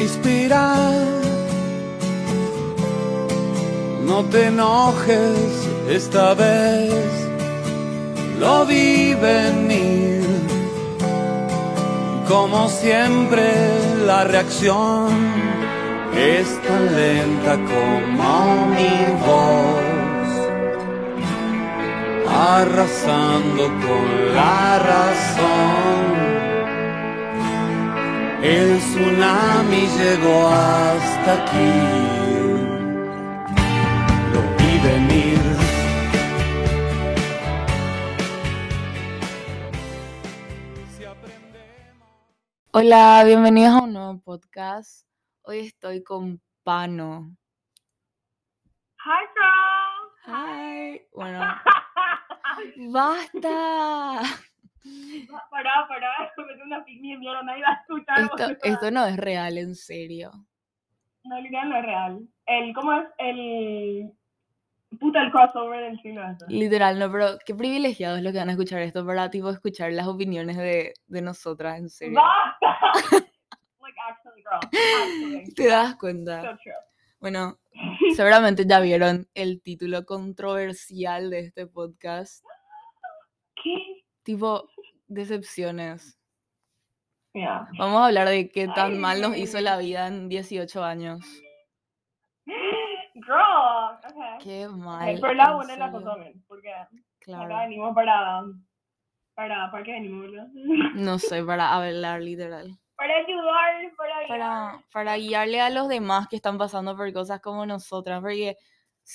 inspirar. No te enojes esta vez, lo vi venir. Como siempre, la reacción es tan lenta como mi voz, arrasando con la razón. El tsunami llegó hasta aquí. Lo vi venir. Si aprendemos. Hola, bienvenidos a un nuevo podcast. Hoy estoy con Pano. Hi, girl. Hi. Bueno, basta. Pará, pará, me metí una picnic de mierda, nadie va a escuchar. Esto, no es real, en serio. No, literal no es real. El, ¿cómo es? El... Puta, el crossover del siglo este. Literal, no, pero qué privilegiados los que van a escuchar esto para tipo escuchar las opiniones de, de nosotras, en serio. ¡Basta! like, actually, girl. Actually. ¿Te das cuenta? So true. Bueno, seguramente ya vieron el título controversial de este podcast. ¿Qué? Tipo, decepciones. Yeah. Vamos a hablar de qué tan Ay, mal nos hizo la vida en 18 años. Girl, okay. Qué mal. pero la buena la bien, porque acá Claro. venimos para... Para, ¿para qué venimos? No sé, para hablar literal. para ayudar, para ayudar. Para, para guiarle a los demás que están pasando por cosas como nosotras. Porque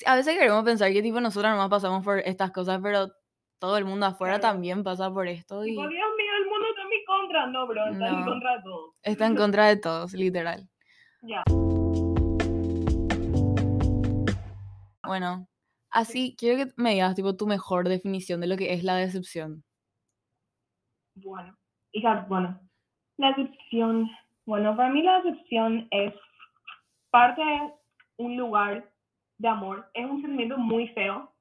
a veces queremos pensar que tipo nosotras nomás pasamos por estas cosas, pero todo el mundo afuera Claro. también pasa por esto y Tipo, Dios mío, el mundo está en mi contra. No, bro, está en No. contra de todo. está en contra de todos, literal. Ya. Bueno, así quiero que me digas tipo tu mejor definición de lo que es la decepción. Bueno, hija, bueno, la decepción. Bueno, para mí la decepción es parte de un lugar de amor. Es un sentimiento muy feo,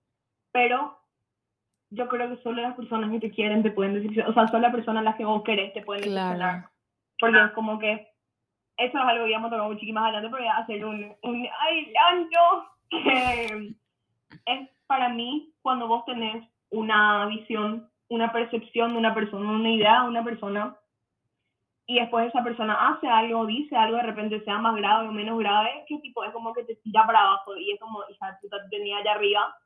pero yo creo que solo las personas que te quieren te pueden decepcionar. O sea, solo las personas a las que vos querés te pueden decepcionar. Claro. Porque es como que eso es algo que vamos a tocar muchísimo más adelante, pero voy a hacer un, un adelanto que es para mí cuando vos tenés una visión, una percepción de una persona, una idea de una persona, y después esa persona hace algo, dice algo, de repente sea más grave o menos grave, que tipo es como que te tira para abajo y es como, hija puta, te tenía allá arriba,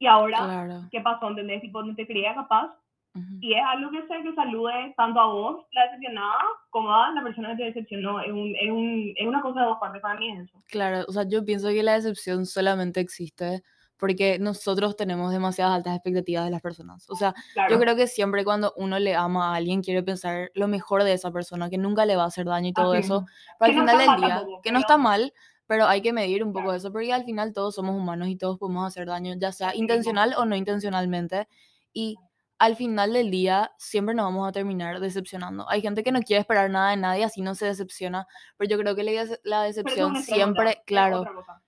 y ahora, Claro. ¿qué pasó? ¿Entendés? Tipo, no te creía capaz, ujú. y es algo que sé que salude tanto a vos, la decepcionada, como a la persona que te decepcionó. Es, un, es, un, es una cosa de dos partes para mí es eso. Claro, o sea, yo pienso que la decepción solamente existe porque nosotros tenemos demasiadas altas expectativas de las personas. O sea, Claro. yo creo que siempre cuando uno le ama a alguien quiere pensar lo mejor de esa persona, que nunca le va a hacer daño y todo eso. Pero al final del día, tampoco, que no está mal, pero hay que medir un poco eso, porque al final todos somos humanos y todos podemos hacer daño, ya sea intencional o no intencionalmente. Y al final del día siempre nos vamos a terminar decepcionando. Hay gente que no quiere esperar nada de nadie, así no se decepciona, pero yo creo que la, la decepción siempre, claro.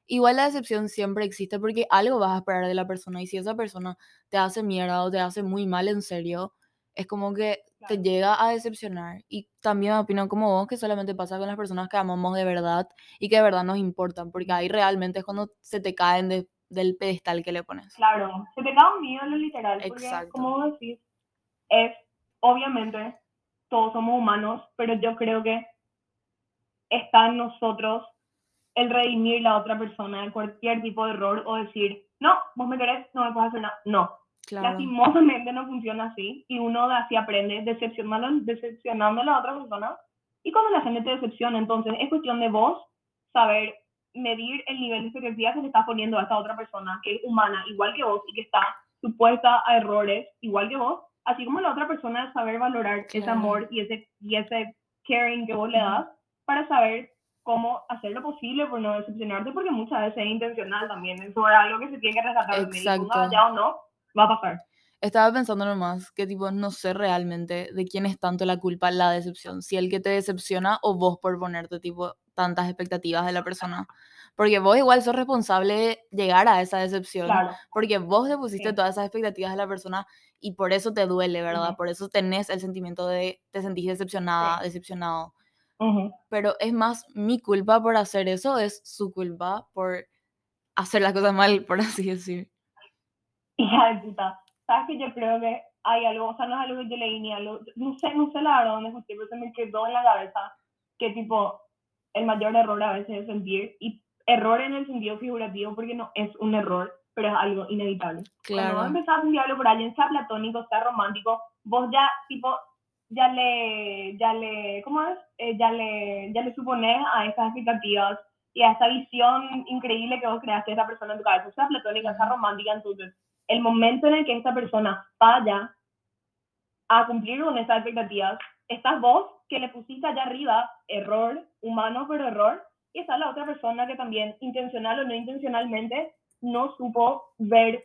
Igual la decepción siempre existe porque algo vas a esperar de la persona y si esa persona te hace mierda o te hace muy mal en serio, es como que te llega a decepcionar. Y también opino como vos que solamente pasa con las personas que amamos de verdad y que de verdad nos importan, porque ahí realmente es cuando se te caen de- del pedestal que le pones. Claro, se te cae un miedo en lo literal. Porque, Exacto. como vos decís, es, obviamente, todos somos humanos, pero yo creo que está en nosotros el redimir la otra persona de cualquier tipo de error o decir, no, vos me querés, no me puedes hacer nada. No, Claro, lastimosamente no funciona así y uno así aprende decepcionando, decepcionando a la otra persona y cuando la gente te decepciona entonces es cuestión de vos saber medir el nivel de expectativa que le estás poniendo a esta otra persona que es humana igual que vos y que está supuesta a errores igual que vos así como la otra persona saber valorar ese Claro. amor y ese y ese caring que vos le das para saber cómo hacer lo posible por no decepcionarte porque muchas veces es intencional también eso es algo que se tiene que rescatar Exacto. ponga ya o no va a pasar Estaba pensando nomás que tipo no sé realmente de quién es tanto la culpa la decepción, si el que te decepciona o vos por ponerte tipo tantas expectativas de la persona. Porque vos igual sos responsable de llegar a esa decepción, Claro, porque vos le pusiste Sí. todas esas expectativas de la persona y por eso te duele, ¿verdad? Por eso tenés el sentimiento de te sentís decepcionada, Sí. decepcionado. Pero es más mi culpa por hacer eso, es su culpa por hacer las cosas mal, por así decir. De puta. ¿Sabes que yo creo que hay algo, o sea, no es algo que yo leí ni algo, no sé, no sé la verdad dónde escuché, pero se me quedó en la cabeza que tipo, el mayor error a veces es sentir, y error en el sentido figurativo porque no es un error, pero es algo inevitable. Cuando vos Claro, empezás a sentir algo por alguien, sea platónico, sea romántico, vos ya, tipo, ya le, ya le, ¿cómo es? Eh, ya le, ya le supones a esas expectativas y a esa visión increíble que vos creaste de esa persona en tu cabeza, sea platónica, sea romántica, entonces, el momento en el que esta persona falla a cumplir con esas expectativas, estás vos que le pusiste allá arriba, error, humano pero error, y está la otra persona que también, intencional o no intencionalmente, no supo ver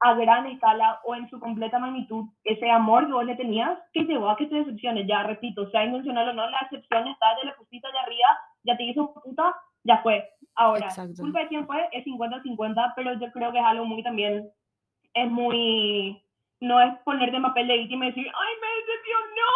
a gran escala o en su completa magnitud ese amor que vos le tenías que llevó a que te decepciones. Ya repito, sea intencional o no, la decepción está, ya le pusiste allá arriba, ya te hizo puta, ya fue. Ahora, Exacto. culpa de quién fue es 50-50, pero yo creo que es algo muy también, es muy, no es ponerte en papel de víctima y decir, ay, me decepcionó,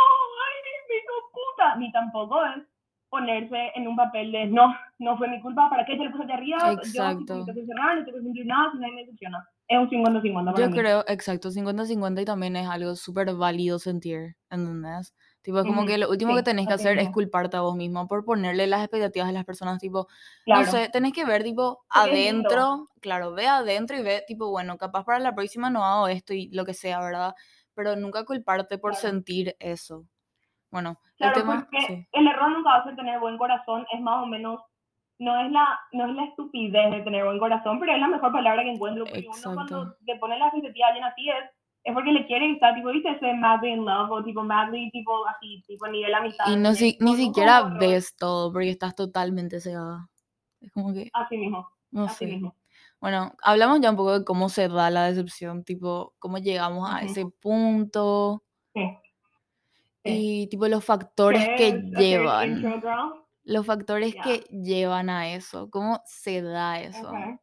ay, hizo puta, ni tampoco es ponerse en un papel de, no, no fue mi culpa, ¿para qué yo le puse allá arriba? Yo Exacto. que cerrar, no que sentir nada, si nadie me decepciona. Es un 50-50 para Yo mí. creo, exacto, 50-50 y también es algo súper válido sentir, ¿entendés? Tipo, es como que lo último que sí, tenés que hacer es culparte a vos mismo por ponerle las expectativas a las personas, tipo, Claro. no sé, tenés que ver, tipo, adentro, claro, ve adentro y ve, tipo, bueno, capaz para la próxima no hago esto y lo que sea, ¿verdad? Pero nunca culparte por Claro. sentir eso. Bueno, el Claro, tema, porque sí, el error nunca va a ser tener buen corazón, es más o menos, no es la, no es la estupidez de tener buen corazón, pero es la mejor palabra que encuentro, porque uno Exacto. cuando te pone la expectativa a alguien así es, es porque le quiere y está, tipo, viste, ese madly in love, o tipo madly, tipo así, tipo nivel amistad. y no si, ni siquiera como error, ves todo porque estás totalmente cegada. Es como que, Así mismo, no así sé. mismo. Bueno, hablamos ya un poco de cómo se da la decepción, tipo, cómo llegamos a ese punto Sí. Sí. y tipo los factores que ¿Quieres hacer llevan, los factores Ya. que llevan a eso, cómo se da eso. Ok.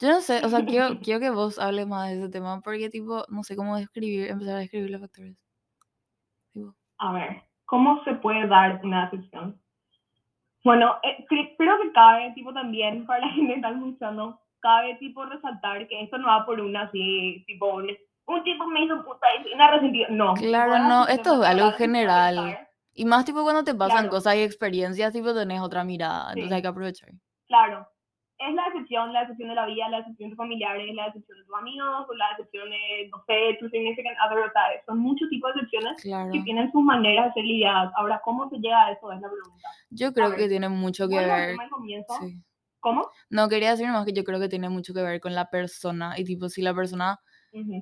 Yo no sé, o sea, quiero, quiero que vos hables más de ese tema porque tipo, no sé cómo describir, empezar a describir los factores. Tipo, A ver, ¿cómo se puede dar una decepción? Bueno, eh, cre- creo que cabe, tipo, también, para la gente que está escuchando, cabe, tipo, resaltar que esto no va por una así, tipo, un, un tipo me hizo puta y una resentida. No. Claro, no, esto es algo general. Y más tipo cuando te pasan Claro. cosas y experiencias, tipo tenés otra mirada, entonces Sí. hay que aprovechar. Claro. Es la decepción, la decepción de la vida, la decepción de tus familiares, la decepción de tus amigos, o la decepción de, no sé, tu significant other, son muchos tipos de decepciones Claro. que tienen sus maneras de ser lidiadas. Ahora, ¿cómo se llega a eso? Es la pregunta. Yo creo ver, que tiene mucho que ver. Sí. ¿Cómo? No, quería decir más que yo creo que tiene mucho que ver con la persona y tipo si la persona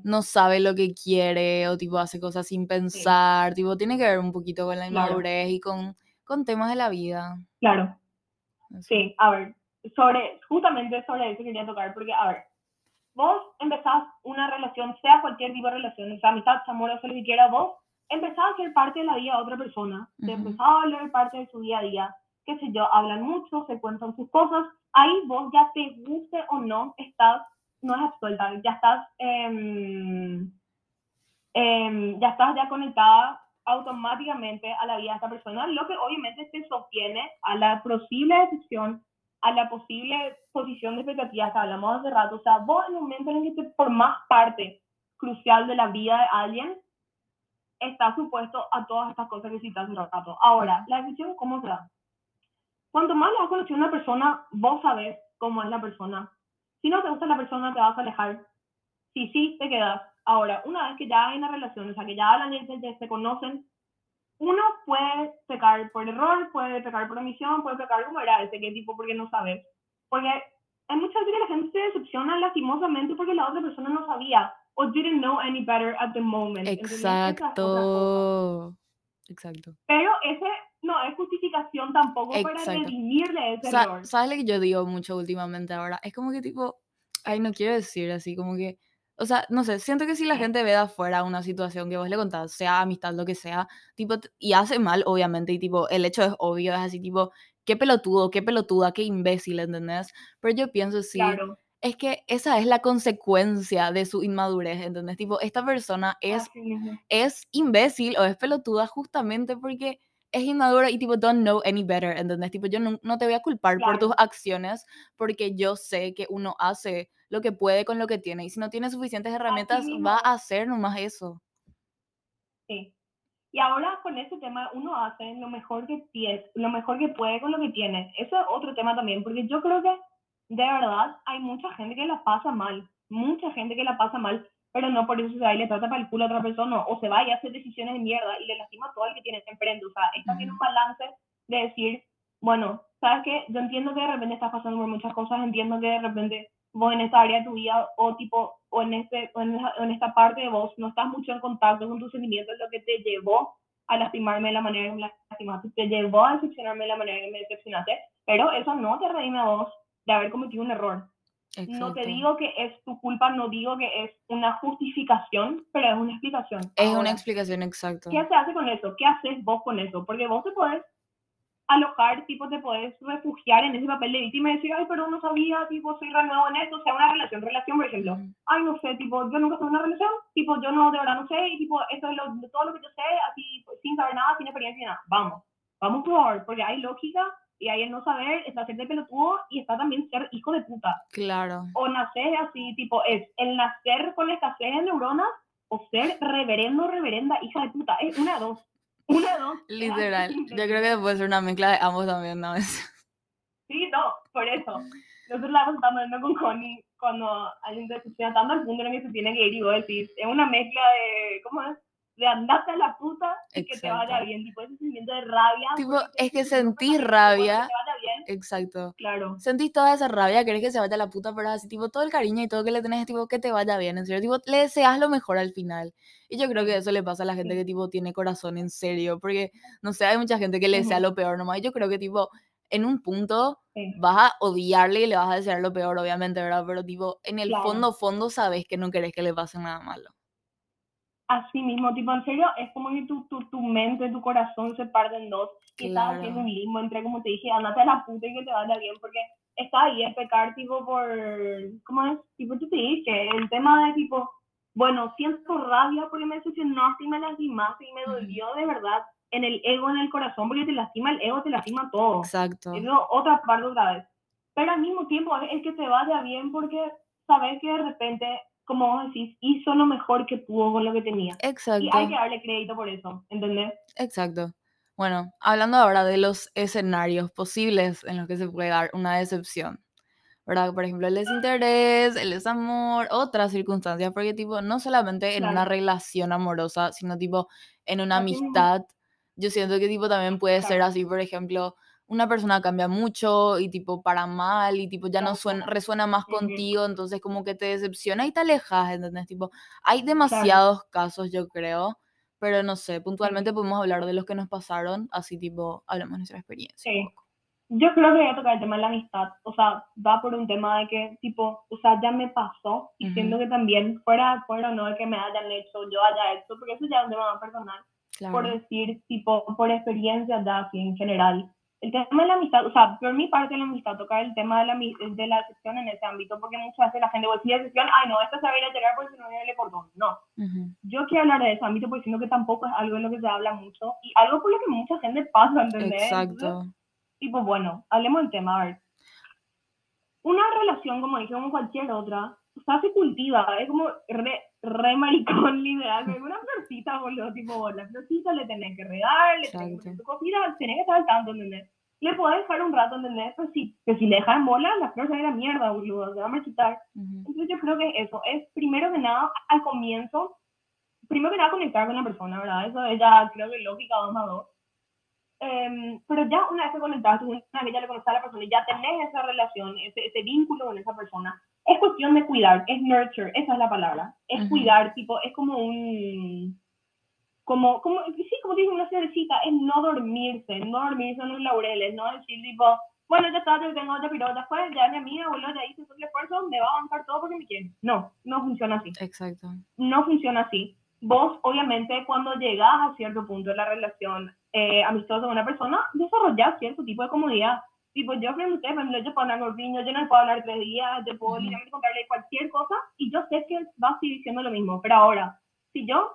no sabe lo que quiere o tipo hace cosas sin pensar, tipo tiene que ver un poquito con la Claro. inmadurez y con, con temas de la vida. Claro. así. Sí, a ver, sobre, justamente sobre eso quería tocar, porque, a ver, vos empezás una relación, sea cualquier tipo de relación, sea amistad, amor, o sea lo que quiera, vos empezás a ser parte de la vida de otra persona, te Ujú. empezás a volver parte de su día a día, qué sé yo, hablan mucho, se cuentan sus cosas, ahí vos ya te guste o no, estás, no es absuelta, ya estás, em, em, ya estás ya conectada automáticamente a la vida de esta persona, lo que obviamente te sostiene a la posible decisión, a la posible posición de expectativas que hablamos hace rato. O sea, vos en el momento en el que te formás parte crucial de la vida de alguien, estás supuesto a todas estas cosas que citas hace rato. Ahora, la decisión, ¿cómo se da? Cuanto más le vas conociendo a una persona, vos sabés cómo es la persona. Si no te gusta la persona, te vas a alejar. Si sí, te quedas. Ahora, una vez que ya hay una relación, o sea, que ya hablan y ya se conocen, uno puede pecar por error, puede pecar por omisión, puede pecar como era ese que tipo porque no sabes. Porque hay muchas veces que la gente se decepciona lastimosamente porque la otra persona no sabía o didn't know any better at the moment. Exacto. Exacto. Pero ese no es justificación tampoco para Exacto. redimirle ese Sa- error. ¿Sabes lo que yo digo mucho últimamente ahora? Es como que tipo, ay, no quiero decir así, como que, o sea, no sé, siento que si la gente ve de afuera una situación que vos le contás, sea amistad, lo que sea, tipo, y hace mal, obviamente, y tipo, el hecho es obvio, es así, tipo, qué pelotudo, qué pelotuda, qué imbécil, ¿entendés? Pero yo pienso sí, Claro. es que esa es la consecuencia de su inmadurez, ¿entendés? Tipo, esta persona es es imbécil o es pelotuda justamente porque es inmaduro y tipo, don't know any better, ¿entendés? Tipo, yo no, no te voy a culpar por tus Claro. acciones porque yo sé que uno hace lo que puede con lo que tiene y si no tiene suficientes herramientas va a hacer nomás eso. Sí. Y ahora con ese tema uno hace lo mejor que tiene, lo mejor que puede con lo que tiene. Eso es otro tema también, porque yo creo que de verdad hay mucha gente que la pasa mal, mucha gente que la pasa mal, pero no por eso se va y le trata para el culo a otra persona o se va y hace decisiones de mierda y le lastima a todo el que tiene enfrente. O sea, es también un balance de decir, bueno, ¿sabes qué? Yo entiendo que de repente estás pasando por muchas cosas, entiendo que de repente vos en esta área de tu vida o tipo o en este o en, esa- en esta parte de vos no estás mucho en contacto con tus sentimientos lo que te llevó a lastimarme de la manera que me lastimaste te llevó a decepcionarme de la manera que me decepcionaste pero eso no te redime a vos de haber cometido un error no te Exacto. digo que es tu culpa no digo que es una justificación pero es una explicación Es una Ahora, explicación exacta. ¿qué se hace con eso? ¿qué haces vos con eso? porque vos te podés alojar, tipo, te puedes refugiar en ese papel de víctima y decir, ay, pero no sabía, tipo, soy re nuevo en esto, o sea, una relación, relación, por ejemplo, ay, no sé, tipo, yo nunca estuve en una relación, tipo, yo no, de verdad no sé, y tipo, esto es lo, todo lo que yo sé, así, sin saber nada, sin experiencia, nada, vamos, vamos por porque hay lógica, y hay el no saber, está ser de pelotudo, y está también ser hijo de puta, Claro. o nacer así, tipo, es el nacer con escasez de neuronas, o ser reverendo, reverenda, hija de puta, es una de dos, una de dos. Literal. Yo creo que puede ser una mezcla de ambos también, ¿no? Sí, no, por eso. Nosotros la estamos hablando con Connie cuando alguien te decepciona tanto al punto en el que se tiene que ir y vos decís, es una mezcla de, ¿cómo es? De andarte a la puta y que te vaya Exacto. bien, tipo ese sentimiento de rabia. Tipo, es que dicen, "No, sentís que rabia". te vaya bien, Exacto. claro. Sentís toda esa rabia, querés que se vaya a la puta, pero así, tipo, todo el cariño y todo que le tenés, tipo, que te vaya bien, en serio, tipo, le deseas lo mejor al final. Y yo creo que eso le pasa a la gente Sí. que, tipo, tiene corazón en serio, porque, no sé, hay mucha gente que le desea lo peor nomás, y yo creo que, tipo, en un punto Sí, vas a odiarle y le vas a desear lo peor, obviamente, ¿verdad? Pero, tipo, en el Claro. fondo, fondo, sabes que no querés que le pase nada malo. Así mismo, tipo, en serio, es como que tu, tu, tu mente, tu corazón se parten en dos y estás Claro. haciendo un limbo entre, como te dije, andate a la puta y que te vaya bien, porque está ahí es pecar, tipo, por, ¿cómo es? Tipo, yo te dije, el tema de, tipo, bueno, siento rabia porque me decepcionaste y me lastimaste y me dolió de verdad en el ego, en el corazón, porque te lastima el ego, te lastima todo. Exacto. Eso otra parte otra vez. Pero al mismo tiempo es que te vaya bien porque sabes que de repente, como vos decís, hizo lo mejor que pudo con lo que tenía. Y Exacto. hay que darle crédito por eso, ¿entendés? Exacto. Bueno, hablando ahora de los escenarios posibles en los que se puede dar una decepción, ¿verdad? Por ejemplo, el desinterés, el desamor, otras circunstancias, porque tipo, no solamente en una Claro. relación amorosa, sino tipo en una amistad, yo siento que tipo también puede ser Claro. así, por ejemplo, una persona cambia mucho y tipo para mal y tipo ya no suena, resuena más contigo, entonces como que te decepciona y te alejas, ¿entendés? Tipo, hay demasiados casos, yo creo, pero no sé, puntualmente podemos hablar de los que nos pasaron, así tipo, hablamos de nuestra experiencia. Sí. Yo creo que voy a tocar el tema de la amistad. O sea, va por un tema de que, tipo, o sea, ya me pasó y siento Ujú. que también, fuera, fuera o no de que me hayan hecho, yo haya hecho, porque eso ya es un tema más personal. por Claro. decir, tipo, por experiencia ya así en general. El tema de la amistad, o sea, por mi parte de la amistad, tocar el tema de la, de la decepción en ese ámbito, porque muchas veces la gente decía decepción, ay no, esta se va a ir a tirar porque si no viene el cordón. No, Ujú. yo quiero hablar de ese ámbito porque siento que tampoco es algo en lo que se habla mucho y algo por lo que mucha gente pasa, ¿entendés? Entonces, Exacto. tipo, bueno, hablemos del tema, a ver. Una relación, como dije, como cualquier otra, o sea, se cultiva, es como re, re maricón, literal, una florcita, boludo, tipo, la florcita le tenés que regar, le tenés que poner tu cosita, tenés que estar al tanto, ¿entendés? Le podés dejar un rato, ¿entendés? Pero si, pero si le dejas en bola, la flor se va a ir a la mierda, boludo, se va a marchitar. Ujú. Entonces yo creo que es eso, es primero que nada, al comienzo, primero que nada conectar con la persona, ¿verdad? Eso es ya, creo que lógica, dos más dos. Em, pero ya una vez que conectaste, una vez que ya le conoces a la persona y ya tenés esa relación, ese, ese vínculo con esa persona, es cuestión de cuidar, es nurture, esa es la palabra, es Ujú. cuidar, tipo, es como un, como, como, sí, como dice una florecita, es no dormirse, no dormirse en los laureles, no decir tipo, bueno, ya está, yo tengo otra pirota, fue, ya mi amiga, boludo, ya hice todo el esfuerzo, me va a bancar todo porque me quiere. No, no funciona así Exacto. no funciona así. Vos, obviamente, cuando llegás a cierto punto de la relación eh, amistosa con una persona, desarrollás cierto tipo de comodidad. Tipo, yo usted, por ejemplo, yo puedo hablar con niño, yo no puedo hablar tres días, yo puedo literalmente contarle cualquier cosa y yo sé que va a seguir diciendo lo mismo. Pero ahora, si yo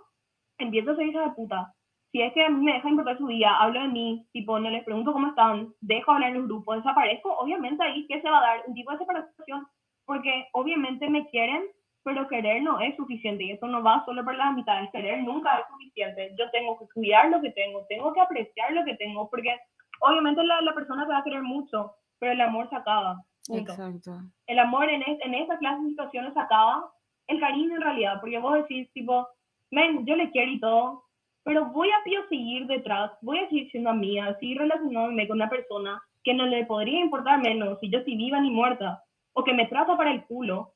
empiezo a ser hija de puta, si es que a mí me deja importar su día, hablo de mí, tipo, no les pregunto cómo están, dejo hablar en los grupos, desaparezco, obviamente ahí que se va a dar un tipo de separación, porque obviamente me quieren, pero querer no es suficiente y eso no va solo por las amistades, querer nunca es suficiente. Yo tengo que cuidar lo que tengo, tengo que apreciar lo que tengo, porque obviamente la, la persona te va a querer mucho, pero el amor se acaba. punto. Exacto. El amor en, es- en esa clase de situaciones se acaba, el cariño en realidad, porque vos decís tipo, men, yo le quiero y todo, pero voy a tío, seguir detrás, voy a seguir siendo amiga, seguir relacionándome con una persona que no le podría importar menos si yo estoy viva ni muerta, o que me trata para el culo,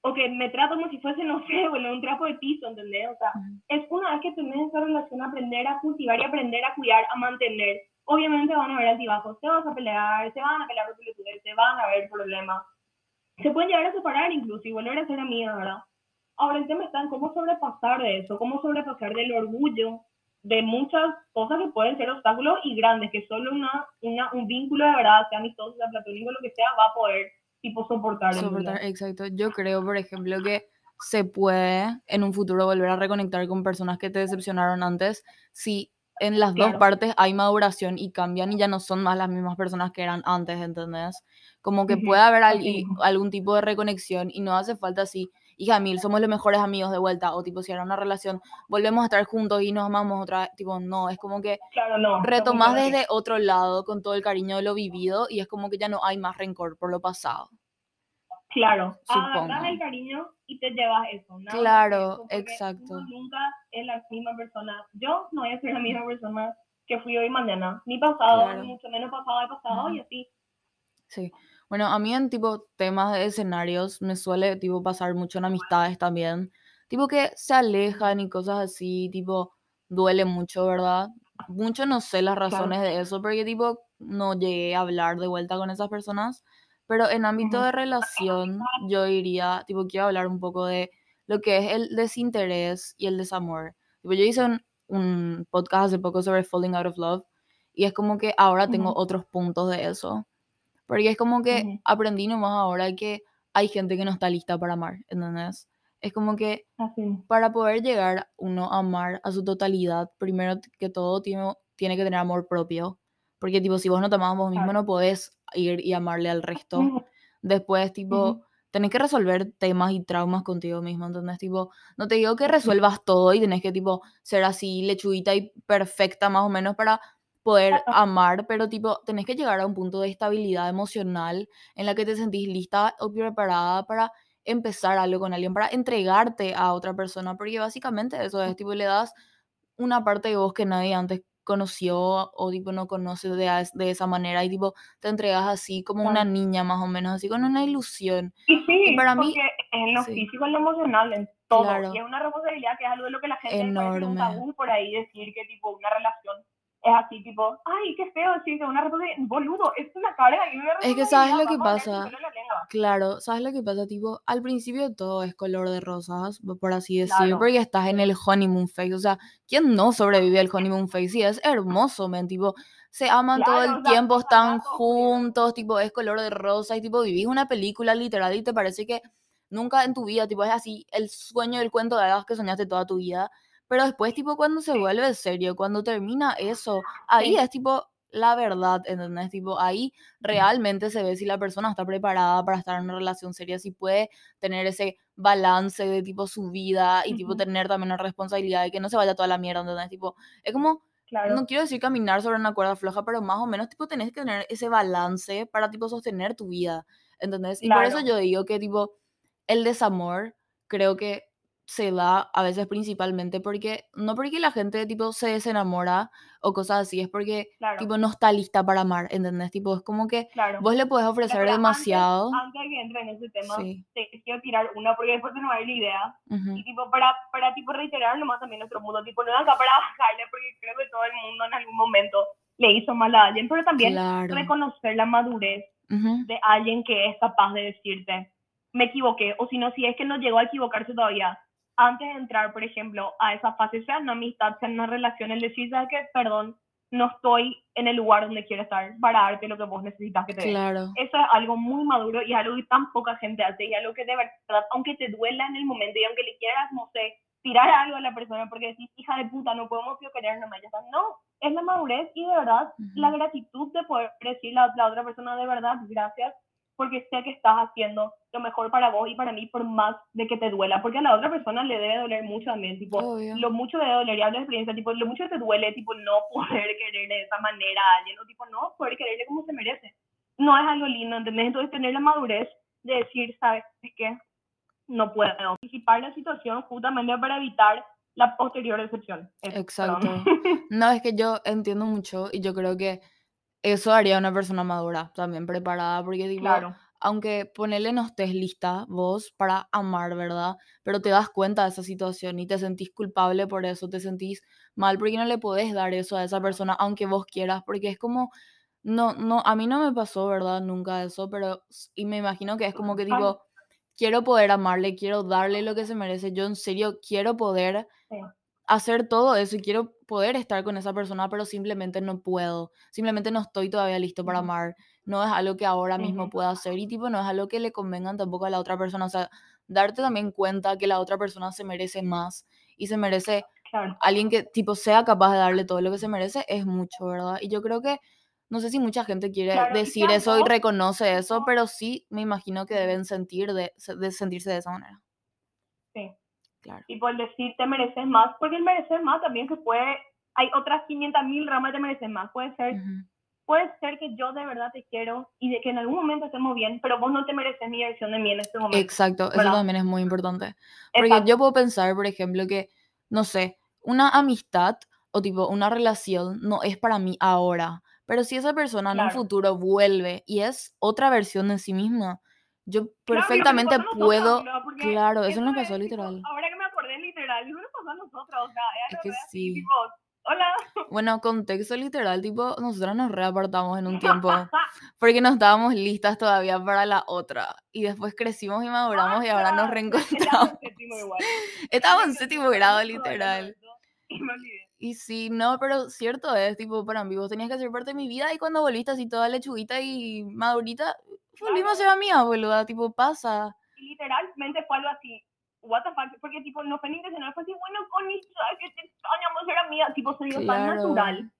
o que me trata como si fuese, no sé, bueno, un trapo de piso, ¿entendés? O sea, es una vez que tenés esa relación aprender a cultivar y aprender a cuidar, a mantener. Obviamente van a haber altibajos, te vas a pelear, se van a pelear por pelotudes, se van a haber problemas. Se pueden llegar a separar incluso y volver a ser amigas, ¿verdad? Ahora el tema está en cómo sobrepasar de eso, cómo sobrepasar del orgullo, de muchas cosas que pueden ser obstáculos y grandes, que solo una, una, un vínculo de verdad, sea amistoso, sea platónico, lo que sea, va a poder tipo soportar. Soportar, exacto. Yo creo, por ejemplo, que se puede en un futuro volver a reconectar con personas que te decepcionaron antes si en las dos partes hay maduración y cambian y ya no son más las mismas personas que eran antes, ¿entendés? Como que Ujú, puede haber al- algún tipo de reconexión y no hace falta así, hija mil, somos los mejores amigos de vuelta, o tipo si era una relación, volvemos a estar juntos y nos amamos otra vez, tipo, no, es como que Claro, no. retomás desde otro lado con todo el cariño de lo vivido y es como que ya no hay más rencor por lo pasado. Claro, agarras el cariño y te llevas eso. que Claro, eso, exacto. Uno nunca es la misma persona. Yo no voy a ser la misma persona que fui hoy mañana. Ni pasado, Claro. ni mucho menos pasado de pasado Ujú. y así. Sí. Bueno, a mí en tipo temas de escenarios me suele tipo pasar mucho en amistades también. Tipo que se alejan y cosas así, tipo duele mucho, ¿verdad? Mucho no sé las razones de eso, porque tipo no llegué a hablar de vuelta con esas personas, pero en ámbito de relación yo diría, tipo quiero hablar un poco de lo que es el desinterés y el desamor. Tipo, yo hice un, un podcast hace poco sobre Falling Out of Love y es como que ahora tengo otros puntos de eso. Porque es como que Ujú. aprendí nomás ahora que hay gente que no está lista para amar, ¿entendés? Es como que Así. para poder llegar uno a amar a su totalidad, primero que todo tiene, tiene que tener amor propio. Porque tipo, si vos no te amás vos mismo, no podés ir y amarle al resto. Después, tipo, tenés que resolver temas y traumas contigo mismo, ¿entendés? Tipo, no te digo que resuelvas todo y tenés que, tipo, ser así lechuguita y perfecta más o menos para poder amar, pero, tipo, tenés que llegar a un punto de estabilidad emocional en la que te sentís lista o preparada para empezar algo con alguien, para entregarte a otra persona, porque básicamente eso es, tipo, le das una parte de vos que nadie antes conoció o tipo no conoce de, de esa manera y tipo te entregas así como una niña más o menos, así con una ilusión. Y sí, para mí- en lo sí. físico, en lo emocional, en todo. Claro. Y es una responsabilidad que es algo de lo que la gente parece un Enorme. tabú por ahí decir que tipo una relación es así, tipo, ay, qué feo decir que una responsabilidad, boludo, es una carga y una Es que ¿sabes lo que pasa? Claro, ¿sabes lo que pasa? Tipo, al principio todo es color de rosas, po- por así decir, Claro. porque estás en el honeymoon phase. O sea, ¿quién no sobrevive al honeymoon phase? Sí, es hermoso, men, tipo, se aman todo el o sea, tiempo, están juntos, tipo, es color de rosa y tipo, vivís una película literal y te parece que nunca en tu vida, tipo, es así, el sueño del cuento de hadas que soñaste toda tu vida. Pero después, tipo, cuando se vuelve serio, cuando termina eso, ahí Sí. es tipo la verdad, ¿entendés? Tipo, ahí realmente se ve si la persona está preparada para estar en una relación seria, si puede tener ese balance de tipo su vida y tipo Ujú. tener también la responsabilidad de que no se vaya toda la mierda, ¿entendés? Tipo, es como, Claro. no quiero decir caminar sobre una cuerda floja, pero más o menos tipo tenés que tener ese balance para tipo sostener tu vida, ¿entendés? Y por eso Claro. yo digo que tipo el desamor creo que se da a veces principalmente porque, no porque la gente tipo se desenamora o cosas así, es porque Claro. tipo no está lista para amar, ¿entendés? Tipo, es como que Claro. vos le podés ofrecer pero demasiado. Antes, antes que entre en ese tema, Sí. te quiero tirar una porque después a ir la idea. ujú, Y tipo, para, para tipo reiterar nomás también nuestro mundo, tipo, no es acá para bajarle porque creo que todo el mundo en algún momento le hizo mal a alguien, pero también Claro. reconocer la madurez ujú, de alguien que es capaz de decirte, me equivoqué, o si no, si es que no llegó a equivocarse todavía, antes de entrar, por ejemplo, a esa fase, sea una amistad, sea una relación, el decir, ¿sabes qué? Perdón, no estoy en el lugar donde quiero estar para darte lo que vos necesitas que te dé. Claro. Eso es algo muy maduro y es algo que tan poca gente hace y algo que de verdad, aunque te duela en el momento y aunque le quieras, no sé, tirar algo a la persona porque decís, hija de puta, no podemos querer nomás, ya está. No, es la madurez y de verdad la gratitud de poder decirle a la otra persona de verdad, gracias, porque sé que estás haciendo lo mejor para vos y para mí, por más de que te duela, porque a la otra persona le debe doler mucho también, tipo, Obvio. lo mucho debe doler, y hablo de experiencia, tipo, lo mucho que te duele, tipo, no poder querer de esa manera a alguien, o tipo, no poder quererle como se merece. No es algo lindo, ¿entendés? Entonces, tener la madurez de decir, ¿sabes qué? No puedo anticipar la situación justamente para evitar la posterior decepción. Exacto. perdón. No, es que yo entiendo mucho y yo creo que eso haría una persona madura, también preparada, porque tipo, claro, aunque ponele no estés lista vos para amar, ¿verdad? Pero te das cuenta de esa situación y te sentís culpable por eso, te sentís mal porque no le podés dar eso a esa persona, aunque vos quieras, porque es como, no, no, a mí no me pasó, ¿verdad? Nunca eso, pero, y me imagino que es como que tipo, quiero poder amarle, quiero darle lo que se merece, yo en serio quiero poder sí, hacer todo eso y quiero poder estar con esa persona, pero simplemente no puedo. Simplemente no estoy todavía listo para amar. No es algo que ahora mismo pueda hacer y tipo no es algo que le convengan tampoco a la otra persona. O sea, darte también cuenta que la otra persona se merece más y se merece claro. alguien que tipo sea capaz de darle todo lo que se merece es mucho, ¿verdad? Y yo creo que no sé si mucha gente quiere Claro, decir eso y reconoce eso, pero sí me imagino que deben sentir de, de sentirse de esa manera. Claro. Y por decir te mereces más, porque el merecer más también se puede, hay otras 500 mil ramas de merecer más. Puede ser, puede ser que yo de verdad te quiero y de que en algún momento estemos bien, pero vos no te mereces mi versión de mí en este momento. Exacto, eso también es muy importante. Porque Exacto. yo puedo pensar, por ejemplo, que, no sé, una amistad o tipo una relación no es para mí ahora, pero si esa persona en un futuro vuelve y es otra versión de sí misma, yo perfectamente nosotros, puedo... Claro, eso nos es, pasó literal. ahora que me acordé literal, eso nos pasó a nosotros, o sea, Es que sí. tipo, hola. Bueno, contexto literal, tipo, nosotras nos reapartamos en un tiempo porque no estábamos listas todavía para la otra. Y después crecimos y maduramos y ahora nos reencontramos. Estábamos en séptimo grado, literal. Y me olvidé. Y sí, no, pero cierto es, tipo, para mí vos tenías que ser parte de mi vida y cuando volviste así toda lechuguita y madurita, volvimos a ser amigas, boluda, tipo, pasa. Y literalmente fue algo así, what the fuck, porque tipo, no fue ni intencional, fue así, bueno, sabes que te extrañamos ser amiga, tipo, se dio tan natural.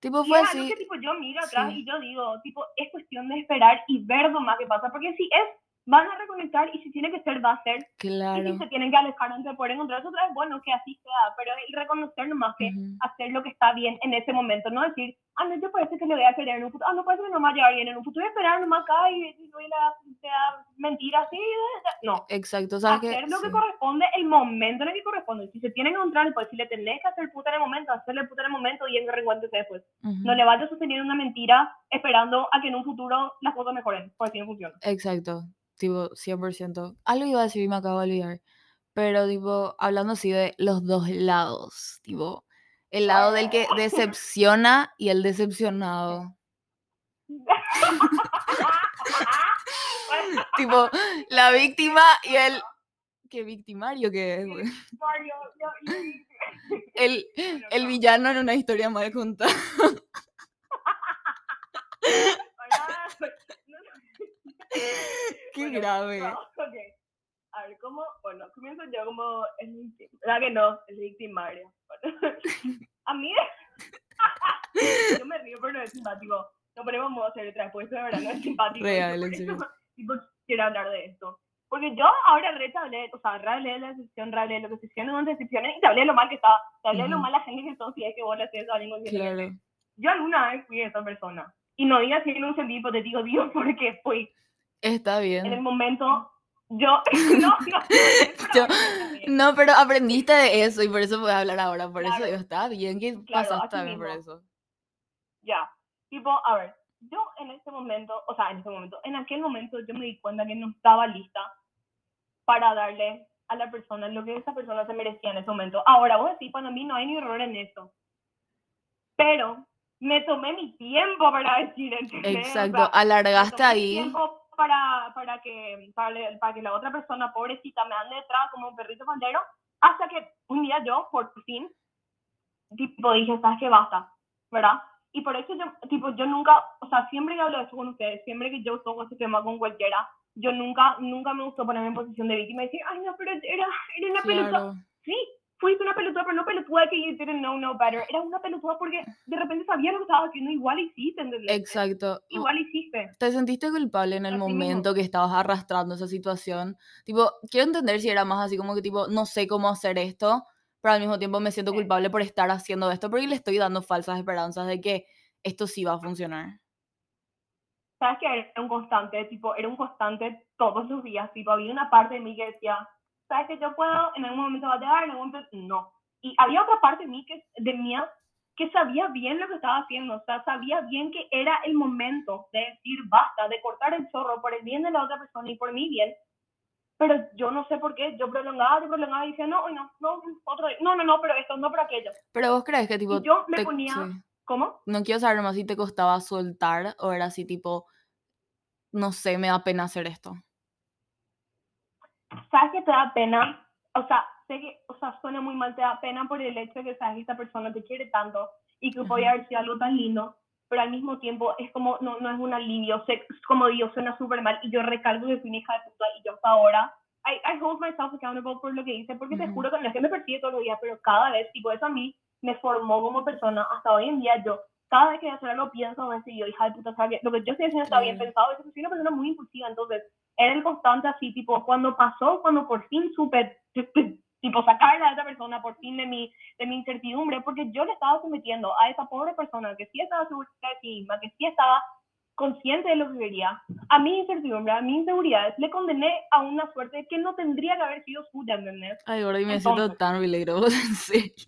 Tipo, Y fue algo así. que tipo, yo miro atrás sí. y yo digo, tipo, es cuestión de esperar y ver nomás qué pasa, porque si es, van a reconectar y si tiene que ser, va a ser. Y Claro. si se tienen que alejar antes de poder encontrarse otra vez, bueno, que así sea, pero el reconocer nomás que Ujú. hacer lo que está bien en ese momento, no decir, ah, no, yo parece que le voy a querer en un futuro, ah, no parece que no me va a llevar bien en un futuro, voy a esperar nomás acá y, y a sea mentira así, no. Exacto, ¿sabes? Hacer lo que Sí. corresponde el momento en el que corresponde. Si se tiene que encontrar, pues si le tenés que hacer puta en el momento, hacerle puta en el momento y en reencuéntrese después. Ujú. No le vayas sosteniendo una mentira esperando a que en un futuro las cosas mejoren, porque así no funciona. Exacto, tipo, 100%. Algo iba a decir y me acabo de olvidar. Pero, tipo, hablando así de los dos lados, tipo, el lado del que decepciona y el decepcionado. Tipo, la víctima y el... ¿Qué victimario que es, güey? El, el no. villano en una historia mal contada. Qué Bueno, grave. A ver, ¿cómo? Bueno, comienzo yo como el victim- ¿Verdad que no? El victimario. Bueno, a mí, yo me río, pero no es simpático. No ponemos modo serio otra vez, de verdad no es simpático. Real, Por en serio. tipo, quiero hablar de esto. Porque yo ahora re te hablé, o sea, re hablé de la decepción, re hablé de lo que se hicieron en decepciones y te hablé de lo mal que estaba. Te hablé de lo Ujú. mala gente que son, si es que vos le haces a alguien. Claro. Yo alguna vez fui esa persona. Y no digas que en un sentido hipotético, digo porque fui. Está En el bien. momento, yo. no, no, Yo- pero- No, pero aprendiste de eso y por eso puedes hablar ahora. Por eso Claro. digo, está bien que Claro, pasaste también por eso. Ya. Tipo, a ver, yo en este momento, o sea, en este momento, en aquel momento yo me di cuenta que no estaba lista para darle a la persona lo que esa persona se merecía en ese momento. Ahora, vos decís, para mí no hay ni error en eso. Pero me tomé mi tiempo para decir, ¿entendés? O Exacto, sea, me alargaste ahí. tiempo para, para, que, para, para que la otra persona, pobrecita, me ande detrás como un perrito faldero, hasta que un día yo, por fin, tipo, dije, ¿sabes qué? Basta, ¿verdad? Y por eso yo, tipo, yo nunca, o sea, siempre que hablo de esto con ustedes, siempre que yo toco ese tema con cualquiera, yo nunca, nunca me gustó ponerme en posición de víctima y decir, ay, no, pero era, era una pelusa. Claro. sí, fuiste una pelotuda, pero no pelotuda que you didn't know no better. Era una pelotuda porque de repente sabía lo que estaba haciendo, igual hiciste, ¿entendés? Exacto. Igual hiciste. ¿Te sentiste culpable en el Así mismo. momento que estabas arrastrando esa situación? Tipo, quiero entender si era más así como que tipo, no sé cómo hacer esto, pero al mismo tiempo me siento Sí. culpable por estar haciendo esto porque le estoy dando falsas esperanzas de que esto sí va a funcionar. sabes que era un constante, tipo, era un constante todos los días, tipo, había una parte de mí que decía, sabes que yo puedo, en algún momento va a llegar, en algún momento, no. Y había otra parte de mí, que, de mía, que sabía bien lo que estaba haciendo, o sea, sabía bien que era el momento de decir basta, de cortar el zorro por el bien de la otra persona y por mi bien, pero yo no sé por qué, yo prolongaba, yo prolongaba y decía, no, no, no, otro día, no, no, no, pero esto, no, pero aquello. Pero vos crees que tipo, Y yo me te- ponía, sí. ¿cómo? no quiero saber más si te costaba soltar o era así tipo, no sé, me da pena hacer esto. Sabes que te da pena, o sea, sé que, o sea, suena muy mal, te da pena por el hecho de que sabes que esta persona te quiere tanto y que podía haber sido algo tan lindo, pero al mismo tiempo es como, no, no es un alivio, sé, como digo, suena súper mal y yo recalco que fui una hija de puta y yo hasta ahora, I, I hold myself accountable por lo que hice, porque te Ujú. juro que no es que me persigue todos los días, pero cada vez, tipo, eso a mí me formó como persona, hasta hoy en día yo, cada vez que voy a hacer algo pienso en eso y yo, hija de puta, que lo que yo estoy haciendo está bien. pensado, yo soy una persona muy impulsiva, entonces, era el constante así, tipo, cuando pasó, cuando por fin supe, tipo, sacarla a esa persona por fin de mi, de mi incertidumbre, porque yo le estaba sometiendo a esa pobre persona que sí estaba segura de sí misma, que sí estaba consciente de lo que quería, a mi incertidumbre, a mis inseguridades, le condené a una suerte que no tendría que haber sido suya, ¿entendés? Ay, Gordy, me siento tan relatable, en serio.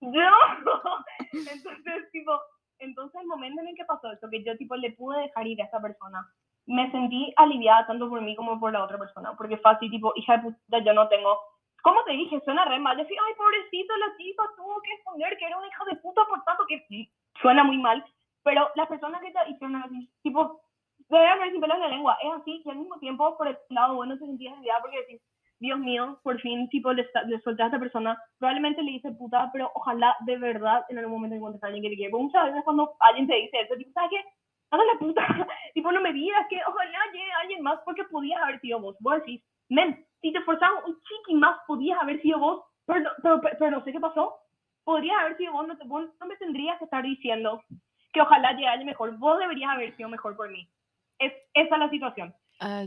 Yo, entonces, tipo, entonces el momento en el que pasó eso, que yo, tipo, le pude dejar ir a esa persona, me sentí aliviada tanto por mí como por la otra persona, porque fue así, tipo, hija de puta, yo no tengo, ¿cómo te dije? Suena re mal, decir, ay, pobrecito, la tipa tuvo que esconder que era una hija de puta por tanto que sí, suena muy mal, pero las personas que te hicieron así, tipo, debe haber sin pelos en la lengua, es así, y al mismo tiempo, por el lado bueno, te sentías aliviada porque decís, Dios mío, por fin, tipo, le, le solté a esta persona. Probablemente le dice puta, pero ojalá de verdad en algún momento encuentres a alguien que le quiere. Muchas veces cuando alguien te dice eso, tipo, ¿sabes qué? Anda la puta. tipo, no me digas que ojalá llegue alguien más porque podías haber sido vos. Vos decís, men, si te esforzabas un chiqui más, podías haber sido vos, pero, no- pero, pero, pero no sé qué pasó. Podrías haber sido vos, no, te, vos no me tendrías que estar diciendo que ojalá llegue alguien mejor. Vos deberías haber sido mejor por mí. Es, esa es la situación.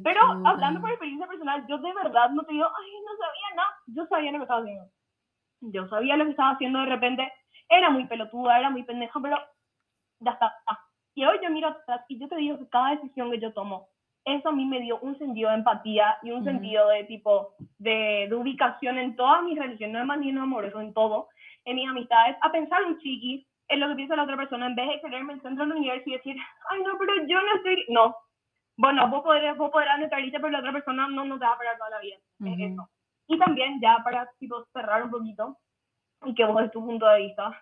Pero hablando por experiencia personal, yo de verdad no te digo, ay, no sabía nada. Yo sabía lo que estaba haciendo. Yo sabía lo que estaba haciendo de repente. Era muy pelotuda, era muy pendeja, pero ya está. Ah. Y hoy yo miro atrás y yo te digo que cada decisión que yo tomo, eso a mí me dio un sentido de empatía y un sentido de tipo, de, de ubicación en todas mis relaciones, no es más ni en amoroso, en todo, en mis amistades, a pensar un chiqui en lo que piensa la otra persona, en vez de quererme el centro del universo y decir, ay, no, pero yo no estoy, no. Bueno, vos podrás, vos podrás neutralizar, pero la otra persona no, no te va a parar toda la vida. Es Ujú. eso. Y también, ya para tipo, cerrar un poquito, y que vos des tu punto de vista,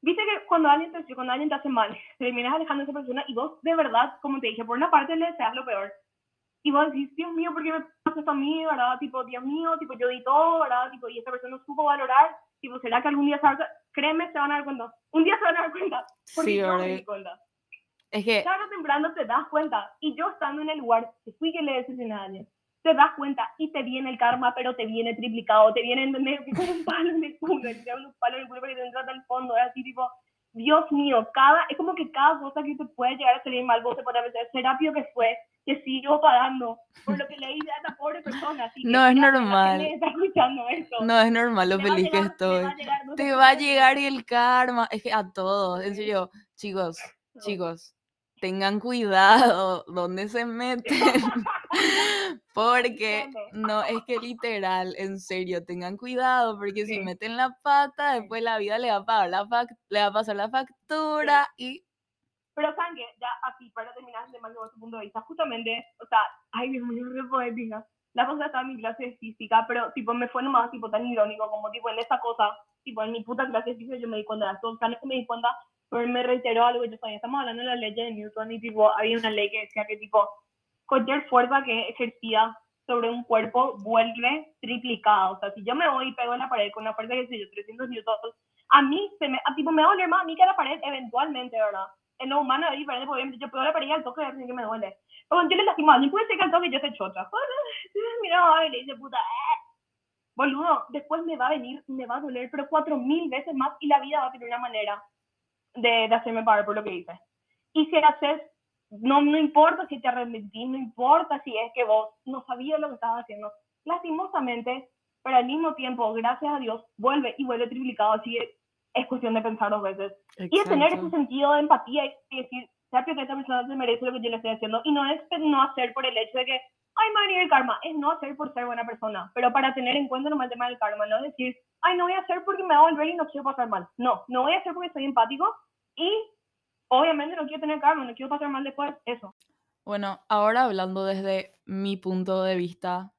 Viste que cuando alguien te, cuando alguien te hace mal, te terminas alejando de esa persona y vos de verdad, como te dije, por una parte le deseas lo peor. Y vos decís, Dios mío, ¿por qué me pasa esto a mí, verdad? Tipo, Dios mío, tipo, yo di todo, ¿verdad? Tipo, y esta persona no supo valorar. Tipo, ¿será que algún día se va a dar Créeme, se van a dar cuenta. Un día se van a dar cuenta. Porque Sí, yo me di cuenta. Es que, Tarde o temprano te das cuenta. Y yo estando en el lugar, fui que le decepcioné a alguien, te das cuenta y te viene el karma, pero te viene triplicado, te viene, ¿entendés? Con un palo en el culo, te un palo en el culo para que te entres al fondo, es así tipo, Dios mío, cada, es como que cada cosa que te puede llegar a salir mal, vos te pones a pensar, pío que fue, que sigo pagando por lo que le hice a esta pobre persona. Así que, No, es normal. está escuchando esto. no es normal lo feliz que estoy. Te va a llegar, no Te va a llegar y el karma. Es que a todos, en serio, chicos, No. chicos, tengan cuidado donde se meten. Porque no, es que literal, en serio, tengan cuidado, porque si Sí. meten la pata, Sí. después la vida le va a pagar la le va a pasar la factura y Pero saben que ya así, para terminar de más su punto de vista, justamente, o sea, ay Dios mío, re poética. La cosa estaba en mi clase de física, pero tipo me fue nomás tipo tan irónico como tipo en esa cosa, tipo en mi puta clase de física yo me di cuenta de o sea, no me di cuenta, pero él me reiteró algo que yo sabía, estamos hablando de la ley de Newton y tipo había una ley que decía que tipo cualquier fuerza que ejercida sobre un cuerpo vuelve triplicada, o sea, si yo me voy y pego en la pared con una fuerza que sé yo, 300 newtons, a mí se me, a, tipo me va a doler más a mí que la pared eventualmente, ¿verdad? En lo humano es diferente, obviamente yo pego la pared y al toque de que me duele. Pero yo le lastimo a alguien, puede ser que al toque yo se chocha. Mira, ay, le dice puta, eh. boludo, después me va a venir, me va a doler, pero cuatro mil veces más y la vida va a tener una manera de, de hacerme pagar por lo que hice. Y si haces, no, no importa si te arrepentís, no importa si es que vos no sabías lo que estabas haciendo. Lastimosamente, pero al mismo tiempo, gracias a Dios, vuelve y vuelve triplicado, así que es cuestión de pensar dos veces. Y de tener ese sentido de empatía y decir, ¿sabes que esta persona se merece lo que yo le estoy haciendo? Y no es no hacer por el hecho de que, ay, me va el karma, es no hacer por ser buena persona, pero para tener en cuenta nomás el tema del karma, no decir, ay, no voy a hacer porque me va a volver y no quiero pasar mal. No, no voy a hacer porque soy empático y obviamente no quiero tener karma, no quiero pasar mal después, eso. Bueno, ahora hablando desde mi punto de vista,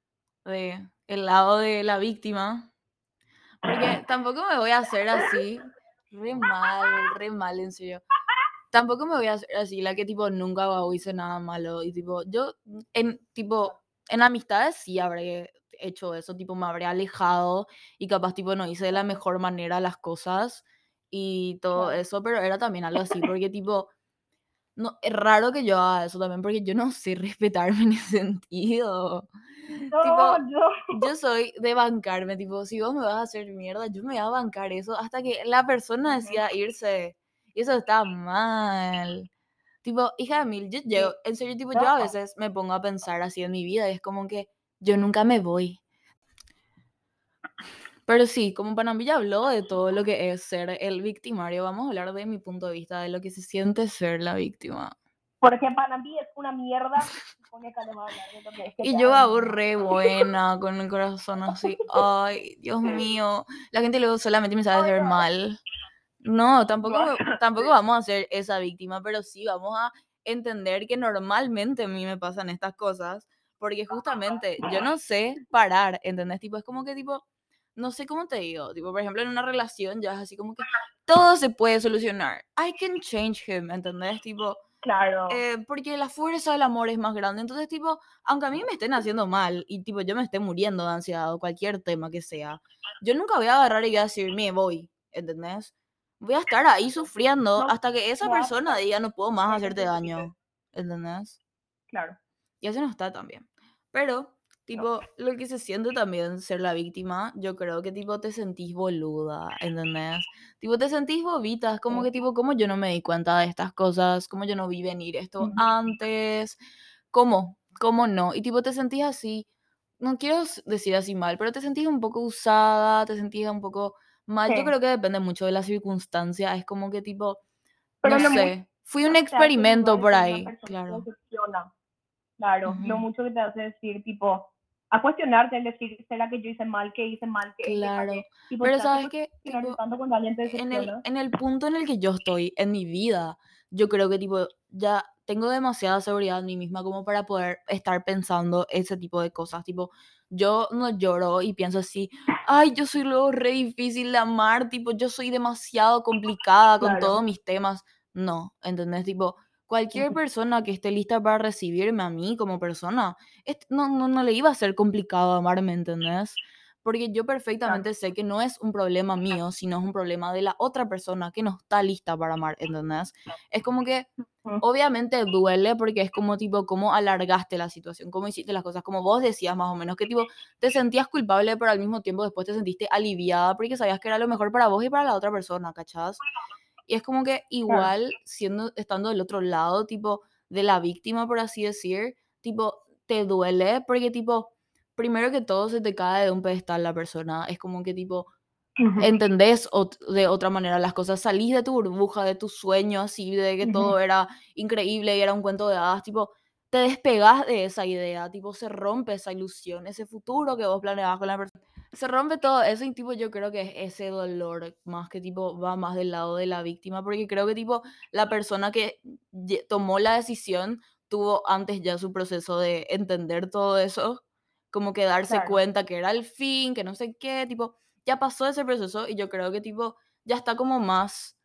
de el lado de la víctima, porque tampoco me voy a hacer así, re mal, re mal, en serio. Tampoco me voy a hacer así, la que tipo nunca hice nada malo y tipo, yo en tipo, en amistades sí habré hecho eso, tipo me habré alejado y capaz tipo no hice de la mejor manera las cosas y todo eso, pero era también algo así, porque tipo, no, es raro que yo haga eso también, porque yo no sé respetarme en ese sentido. No, Tipo, yo, Yo soy de bancarme, tipo, si vos me vas a hacer mierda, yo me voy a bancar eso hasta que la persona decida irse. Y eso está mal. Tipo, hija de mil, yo llego, en serio, tipo, yo a No. veces me pongo a pensar así en mi vida y es como que yo nunca me voy. Pero sí, como Panambi ya habló de todo lo que es ser el victimario, vamos a hablar de mi punto de vista, de lo que se siente ser la víctima. porque para mí es una mierda. Y yo re buena, con el corazón así. Ay, Dios mío. La gente luego solamente me sabe hacer mal. No, tampoco, tampoco vamos a ser esa víctima, pero sí vamos a entender que normalmente a mí me pasan estas cosas, porque justamente yo no sé parar, ¿entendés? Tipo, es como que tipo, no sé cómo te digo, tipo, por ejemplo, en una relación ya es así como que todo se puede solucionar. I can change him, ¿entendés? Tipo, Claro. eh, porque la fuerza del amor es más grande. Entonces, tipo, aunque a mí me estén haciendo mal y tipo yo me esté muriendo de ansiedad o cualquier tema que sea, yo nunca voy a agarrar y voy a decir, me voy, ¿entendés? Voy a estar ahí sufriendo No, hasta que esa no persona diga, no puedo más hacerte daño, ¿entendés? Claro. Y así no está también. Pero, tipo, lo que se siente también ser la víctima, yo creo que, tipo, te sentís boluda, ¿entendés? Tipo, te sentís bobita, es como que, tipo, ¿cómo yo no me di cuenta de estas cosas? ¿Cómo yo no vi venir esto Ujú. antes? ¿Cómo? ¿Cómo no? Y, tipo, te sentís así, no quiero decir así mal, pero te sentís un poco usada, te sentís un poco mal. Yo Sí. creo que depende mucho de la circunstancia, es como que, tipo, Pero no sé, fui un experimento por ahí, te claro. decepciona. Claro, lo mucho que te hace decir, tipo, a cuestionarte, el decir, ¿será que yo hice mal? ¿Qué hice mal? ¿Qué Claro. qué? Tipo, Pero te hace sabes que, tipo, en el, en el punto en el que yo estoy en mi vida, yo creo que tipo ya tengo demasiada seguridad en mí misma como para poder estar pensando ese tipo de cosas. Tipo, yo no lloro y pienso así, ay, yo soy luego re difícil de amar, tipo, yo soy demasiado complicada con Claro. todos mis temas. No, ¿entendés? Tipo, cualquier persona que esté lista para recibirme a mí como persona, no, no, no le iba a ser complicado amarme, ¿entendés? Porque yo perfectamente sé que no es un problema mío, sino es un problema de la otra persona que no está lista para amar, ¿entendés? Es como que obviamente duele porque es como tipo, cómo alargaste la situación, cómo hiciste las cosas, como vos decías más o menos, que tipo, te sentías culpable, pero al mismo tiempo después te sentiste aliviada porque sabías que era lo mejor para vos y para la otra persona, ¿cachás? Y es como que igual, siendo, estando del otro lado, tipo, de la víctima, por así decir, tipo, te duele porque tipo, primero que todo se te cae de un pedestal la persona, es como que tipo, Ujú. entendés ot- de otra manera las cosas, salís de tu burbuja, de tu sueño, así, de que todo era increíble y era un cuento de hadas, tipo, te despegás de esa idea, tipo, se rompe esa ilusión, ese futuro que vos planeabas con la persona. Se rompe todo eso y tipo yo creo que es ese dolor más que tipo va más del lado de la víctima, porque creo que tipo la persona que tomó la decisión tuvo antes ya su proceso de entender todo eso, como que darse Claro. cuenta que era el fin, que no sé qué, tipo, ya pasó ese proceso y yo creo que tipo ya está como más,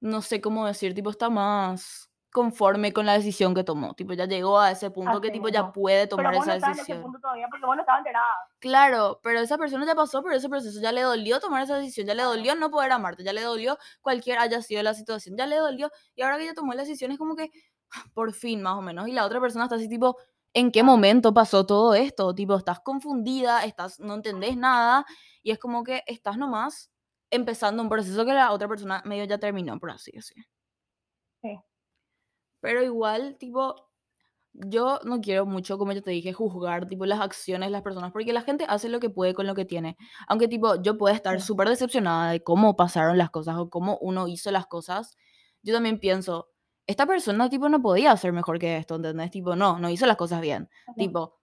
no sé cómo decir, tipo está más conforme con la decisión que tomó, tipo ya llegó a ese punto que Así tipo ya mismo. puede Pero tomar no esa estás en ese decisión. punto todavía porque vos no enterada. Claro, pero esa persona ya pasó por ese proceso, ya le dolió tomar esa decisión, ya le dolió no poder amarte, ya le dolió cualquier haya sido la situación, ya le dolió y ahora que ya tomó la decisión es como que por fin más o menos y la otra persona está así tipo ¿en qué momento pasó todo esto? Tipo, estás confundida, estás, no entendés nada y es como que estás nomás empezando un proceso que la otra persona medio ya terminó, por así decir. Sí. Pero igual, tipo, yo no quiero mucho, como yo te dije, juzgar, tipo, las acciones de las personas, porque la gente hace lo que puede con lo que tiene. Aunque, tipo, yo puedo estar súper decepcionada de cómo pasaron las cosas o cómo uno hizo las cosas, yo también pienso, esta persona, tipo, no podía hacer mejor que esto, ¿entendés? Tipo, no, no hizo las cosas bien. Ujú. Tipo,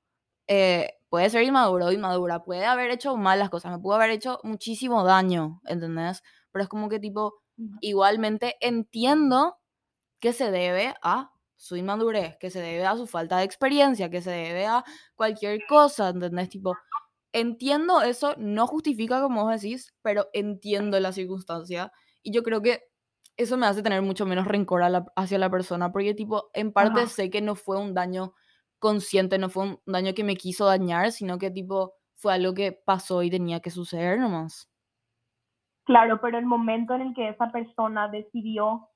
eh, puede ser inmaduro o inmadura, puede haber hecho mal las cosas, me pudo haber hecho muchísimo daño, ¿entendés? Pero es como que, tipo, igualmente entiendo que se debe a su inmadurez, que se debe a su falta de experiencia, que se debe a cualquier cosa, ¿entendés? Tipo, entiendo eso, no justifica como vos decís, pero entiendo la circunstancia y yo creo que eso me hace tener mucho menos rencor la- hacia la persona, porque tipo, en parte Ajá. sé que no fue un daño consciente, no fue un daño que me quiso dañar, sino que tipo, fue algo que pasó y tenía que suceder nomás. Claro, pero el momento en el que esa persona decidió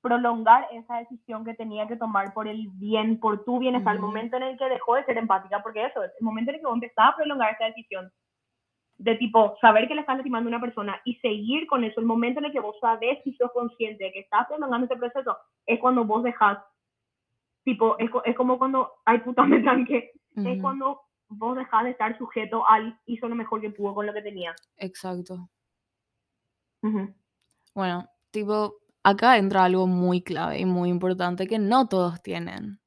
prolongar esa decisión que tenía que tomar por el bien, por tu bienestar, el momento en el que dejó de ser empática, porque eso es, el momento en el que vos empezás a prolongar esa decisión de tipo saber que le estás lastimando a una persona y seguir con eso, el momento en el que vos sabés y sos consciente de que estás prolongando ese proceso, es cuando vos dejás, tipo, es, es como cuando, ay puta, me tranqué, es Ujú, cuando vos dejás de estar sujeto al hizo lo mejor que pudo con lo que tenía. Exacto. Ujú. Bueno, tipo, acá entra algo muy clave y muy importante que no todos tienen,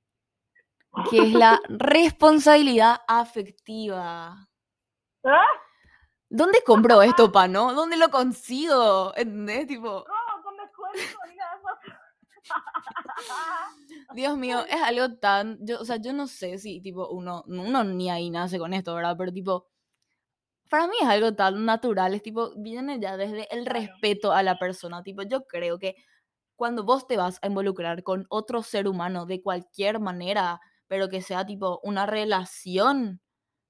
que es la responsabilidad afectiva. ¿Ah? ¿Dónde compro esto, pa, no? ¿Dónde lo consigo? ¿Entendés? Tipo, No, con descuento, mira eso. Dios mío, es algo tan, yo, o sea, yo no sé si, tipo, uno, uno ni ahí nace con esto, ¿verdad? Pero, tipo, para mí es algo tan natural, es tipo, viene ya desde el respeto a la persona, tipo, yo creo que cuando vos te vas a involucrar con otro ser humano de cualquier manera, pero que sea, tipo, una relación,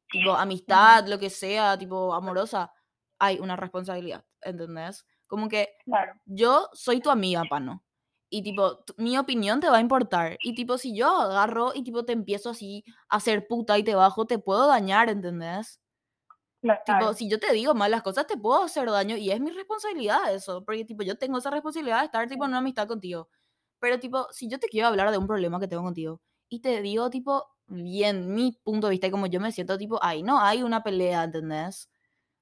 tipo, amistad, lo que sea, tipo, amorosa, hay una responsabilidad, ¿entendés? Como que Claro, yo soy tu amiga, Pano. Y tipo, mi opinión te va a importar. Y tipo, si yo agarro y tipo te empiezo así a hacer puta y te bajo, te puedo dañar, ¿entendés? Tipo, claro. si yo te digo malas cosas, te puedo hacer daño y es mi responsabilidad eso. Porque tipo, yo tengo esa responsabilidad de estar tipo en una amistad contigo. Pero tipo, si yo te quiero hablar de un problema que tengo contigo y te digo tipo, bien, mi punto de vista y como yo me siento tipo, ahí no hay una pelea, ¿entendés?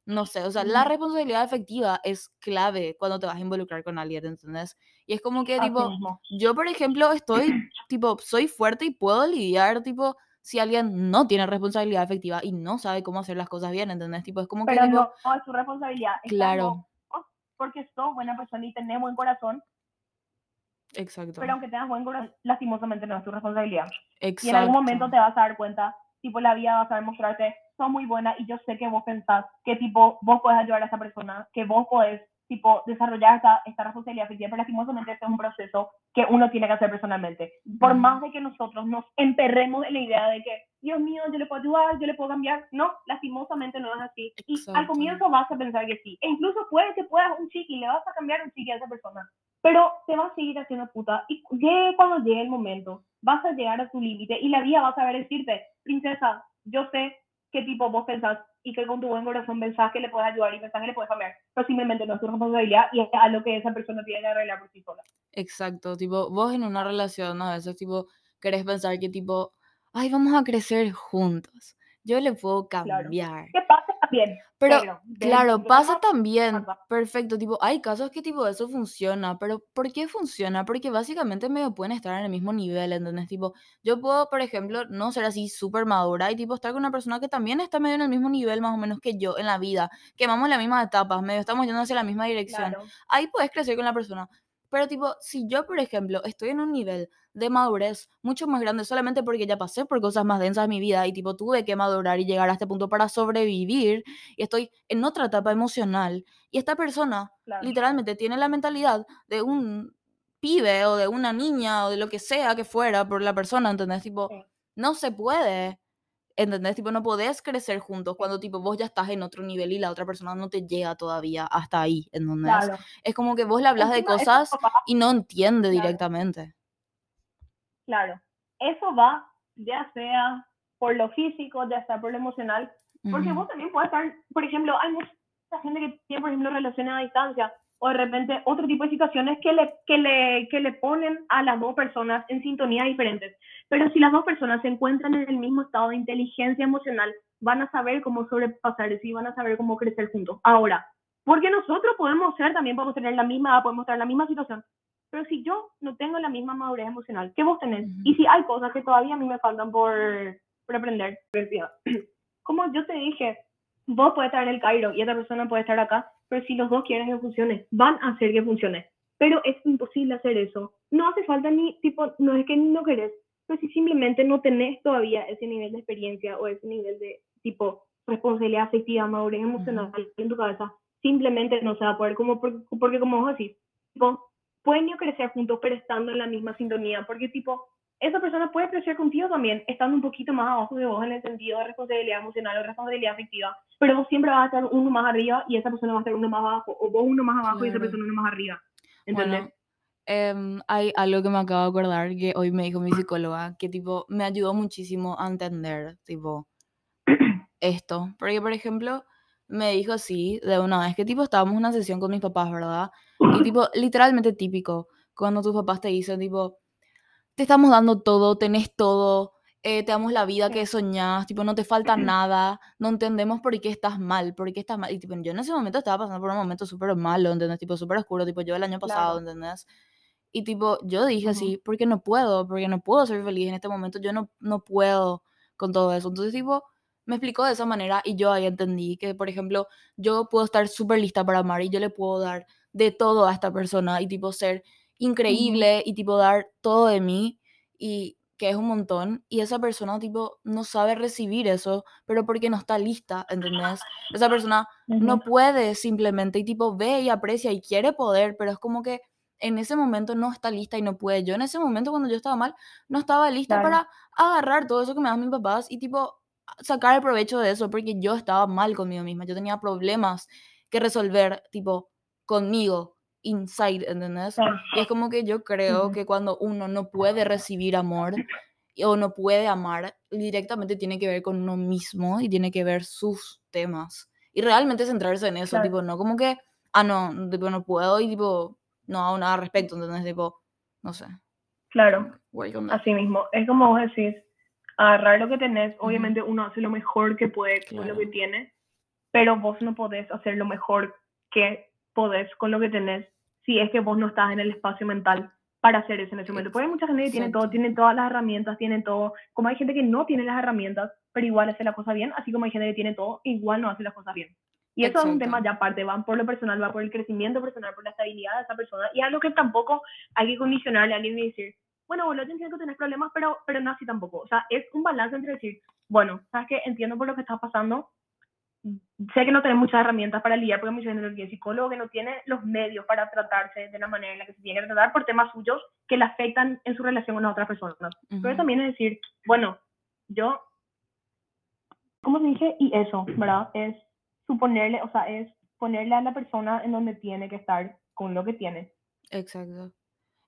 No sé, o sea, la responsabilidad efectiva es clave cuando te vas a involucrar con alguien, ¿entendés? Y es como que, tipo, yo, por ejemplo, estoy, tipo, soy fuerte y puedo lidiar, tipo, si alguien no tiene responsabilidad efectiva y no sabe cómo hacer las cosas bien, ¿entendés? Tipo, es como que, Pero no, no es tu responsabilidad. Claro, vos, porque sos buena persona y tenés buen corazón, exacto, pero aunque tengas buen corazón, lastimosamente no es tu responsabilidad. Y en exacto, algún momento te vas a dar cuenta, tipo, la vida va a saber mostrarte, sos muy buena y yo sé que vos pensás que, tipo, vos podés ayudar a esa persona, que vos podés, tipo, desarrollar esta, esta responsabilidad afectiva, pero lastimosamente este es un proceso que uno tiene que hacer personalmente. Por más de que nosotros nos emperremos en la idea de que, Dios mío, yo le puedo ayudar, yo le puedo cambiar, no, lastimosamente no es así. Y al comienzo vas a pensar que sí, e incluso puede que puedas un chiqui, le vas a cambiar un chiqui a esa persona, pero te vas a seguir haciendo puta. Y llegue cuando llegue el momento, vas a llegar a tu límite y la vida va a saber decirte, princesa, yo sé qué tipo vos pensás y que con tu buen corazón pensás que le puedes ayudar y pensás que le puedes cambiar, pero simplemente no es tu responsabilidad y es algo que esa persona tiene que arreglar por sí sola. Exacto, tipo, vos en una relación a veces, tipo, querés pensar que, tipo, ay, vamos a crecer juntos, yo le puedo Claro. cambiar. ¿Qué pasa? Pero, claro, pasa también, perfecto, tipo, hay casos que tipo eso funciona, pero ¿por qué funciona? Porque básicamente medio pueden estar en el mismo nivel, ¿entendés? Tipo, yo puedo, por ejemplo, no ser así súper madura y tipo estar con una persona que también está medio en el mismo nivel más o menos que yo en la vida, que vamos las mismas etapas, medio estamos yendo hacia la misma dirección. Claro. Ahí puedes crecer con la persona. Pero tipo, si yo, por ejemplo, estoy en un nivel de madurez mucho más grande solamente porque ya pasé por cosas más densas en mi vida y tipo tuve que madurar y llegar a este punto para sobrevivir y estoy en otra etapa emocional y esta persona Claro. literalmente tiene la mentalidad de un pibe o de una niña o de lo que sea que fuera por la persona, ¿entendés? Tipo, Sí. no se puede. ¿Entendés? Tipo, no podés crecer juntos cuando tipo vos ya estás en otro nivel y la otra persona no te llega todavía hasta ahí, ¿entendés? Claro. Es como que vos le hablas de Encima, cosas y no entiende Claro. directamente. Claro. Eso va ya sea por lo físico, ya sea por lo emocional, porque vos también puedes estar, por ejemplo, hay mucha gente que tiene, por ejemplo, relaciones a distancia, o de repente otro tipo de situaciones que le, que le, que le ponen a las dos personas en sintonía diferentes. Pero si las dos personas se encuentran en el mismo estado de inteligencia emocional, van a saber cómo sobrepasar eso y van a saber cómo crecer juntos. Ahora, porque nosotros podemos ser, también podemos tener la misma podemos estar en la misma situación, pero si yo no tengo la misma madurez emocional que vos tenés, Ujú. y si hay cosas que todavía a mí me faltan por, por aprender, como yo te dije, vos puedes estar en el Cairo y otra persona puede estar acá, pero si los dos quieren que funcione, van a hacer que funcione. Pero es imposible hacer eso. No hace falta ni, tipo, no es que no querés, pero si simplemente no tenés todavía ese nivel de experiencia o ese nivel de, tipo, responsabilidad afectiva, madurez emocional en tu cabeza, simplemente no se va a poder, como por- porque como vos decís, tipo, pueden crecer juntos, pero estando en la misma sintonía, porque tipo, esa persona puede crecer contigo también, estando un poquito más abajo de vos en el sentido de responsabilidad emocional o responsabilidad afectiva, pero vos siempre vas a estar uno más arriba y esa persona va a estar uno más abajo, o vos uno más abajo y esa persona uno más arriba. ¿Entendés? Bueno, em, hay algo que me acabo de acordar que hoy me dijo mi psicóloga, que tipo me ayudó muchísimo a entender, tipo, esto. Porque, por ejemplo, me dijo así de una vez que tipo estábamos en una sesión con mis papás, ¿verdad? Y tipo, literalmente típico, cuando tus papás te dicen, tipo, te estamos dando todo, tenés todo, eh, te damos la vida que soñás, tipo, no te falta nada, no entendemos por qué estás mal, por qué estás mal. Y tipo, yo en ese momento estaba pasando por un momento súper malo, ¿entendés? Tipo, súper oscuro, tipo, yo el año pasado, Claro. ¿entendés? Y tipo, yo dije así, porque no puedo, porque no puedo ser feliz en este momento, yo no, no puedo con todo eso. Entonces, tipo, me explicó de esa manera y yo ahí entendí que, por ejemplo, yo puedo estar súper lista para amar y yo le puedo dar de todo a esta persona y tipo ser increíble y tipo dar todo de mí y que es un montón y esa persona tipo no sabe recibir eso, pero porque no está lista, ¿entendés? Esa persona no puede simplemente y tipo ve y aprecia y quiere poder, pero es como que en ese momento no está lista y no puede. Yo en ese momento cuando yo estaba mal, no estaba lista Claro. para agarrar todo eso que me dan mis papás y tipo sacar el provecho de eso porque yo estaba mal conmigo misma, yo tenía problemas que resolver tipo conmigo, inside, ¿entendés? Y es como que yo creo que cuando uno no puede recibir amor o no puede amar, directamente tiene que ver con uno mismo y tiene que ver sus temas. Y realmente centrarse en eso, Claro. tipo, no como que, ah, no, tipo, no puedo y tipo, no hago nada al respecto, ¿entendés? Tipo, no sé. Claro. Así mismo, es como vos decís, agarrar lo que tenés, obviamente uno hace lo mejor que puede con lo que tiene, pero vos no podés hacer lo mejor que podés con lo que tenés si es que vos no estás en el espacio mental para hacer eso en ese momento. Porque hay mucha gente que tiene todo, tiene todas las herramientas, tiene todo, como hay gente que no tiene las herramientas, pero igual hace la cosa bien, así como hay gente que tiene todo, igual no hace las cosas bien. Y eso es un tema Exacto. ya aparte, va por lo personal, va por el crecimiento personal, por la estabilidad de esa persona, y algo que tampoco hay que condicionarle a alguien y decir, bueno, boludo, yo entiendo que tenés problemas, pero, pero no así tampoco. O sea, es un balance entre decir, bueno, sabes que entiendo por lo que estás pasando, sé que no tenés muchas herramientas para lidiar, porque mucha gente que tiene psicólogo que no tiene los medios para tratarse de la manera en la que se tiene que tratar por temas suyos que le afectan en su relación con las otras personas. Pero Ujú. también es decir, bueno, yo, ¿cómo se dice? Y eso, ¿verdad? Es suponerle, o sea, es ponerle a la persona en donde tiene que estar con lo que tiene. Exacto.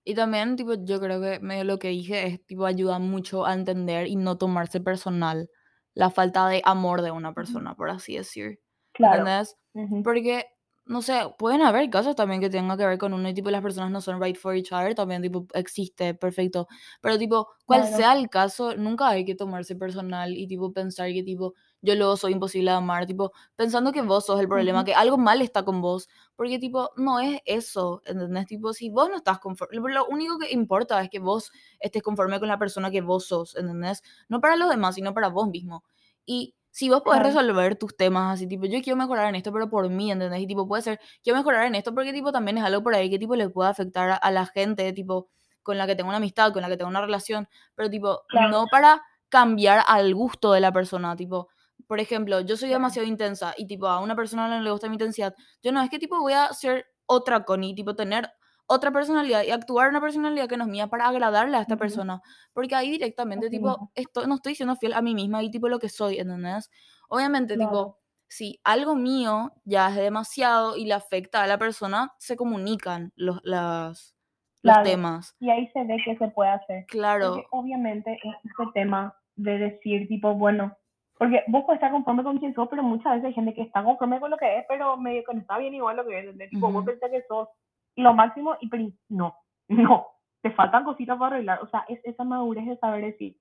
Y también, tipo, yo creo que medio lo que dije es, tipo, ayuda mucho a entender y no tomarse personal la falta de amor de una persona, por así decir. Claro. ¿Entendés? Ujú. Porque, no sé, pueden haber casos también que tengan que ver con uno y tipo las personas no son right for each other, también tipo existe, perfecto. Pero tipo, cual Claro. sea el caso, nunca hay que tomarse personal y tipo pensar que tipo yo luego soy imposible de amar, tipo pensando que vos sos el problema, que algo mal está con vos, porque tipo no es eso, ¿entendés? Tipo, si vos no estás conforme, lo- lo único que importa es que vos estés conforme con la persona que vos sos, ¿entendés? No para los demás, sino para vos mismo. Y si vos podés Claro. resolver tus temas así, tipo, yo quiero mejorar en esto, pero por mí, ¿entendés? Y tipo, puede ser, quiero mejorar en esto porque tipo también es algo por ahí que tipo le puede afectar a, a la gente, tipo, con la que tengo una amistad, con la que tengo una relación, pero tipo, Claro. no para cambiar al gusto de la persona, tipo, por ejemplo, yo soy demasiado intensa y tipo a una persona no le gusta mi intensidad, yo no es que tipo voy a ser otra Connie, tipo tener otra personalidad y actuar una personalidad que no es mía para agradarle a esta Ujú. persona, porque ahí directamente Así tipo mismo. esto, no estoy siendo fiel a mí misma y tipo lo que soy, ¿entendés? Obviamente Claro. tipo si algo mío ya es demasiado y le afecta a la persona, se comunican los, las, los Claro. temas. Y ahí se ve que se puede hacer. Claro, Porque obviamente en este tema de decir, tipo, bueno, porque vos puedes estar conforme con quien sos, pero muchas veces hay gente que está conforme con lo que es, pero medio que no está bien igual lo que es. Tipo, vos Ujú. pensás que sos lo máximo y no, no, te faltan cositas para arreglar, o sea, es esa madurez de saber decir,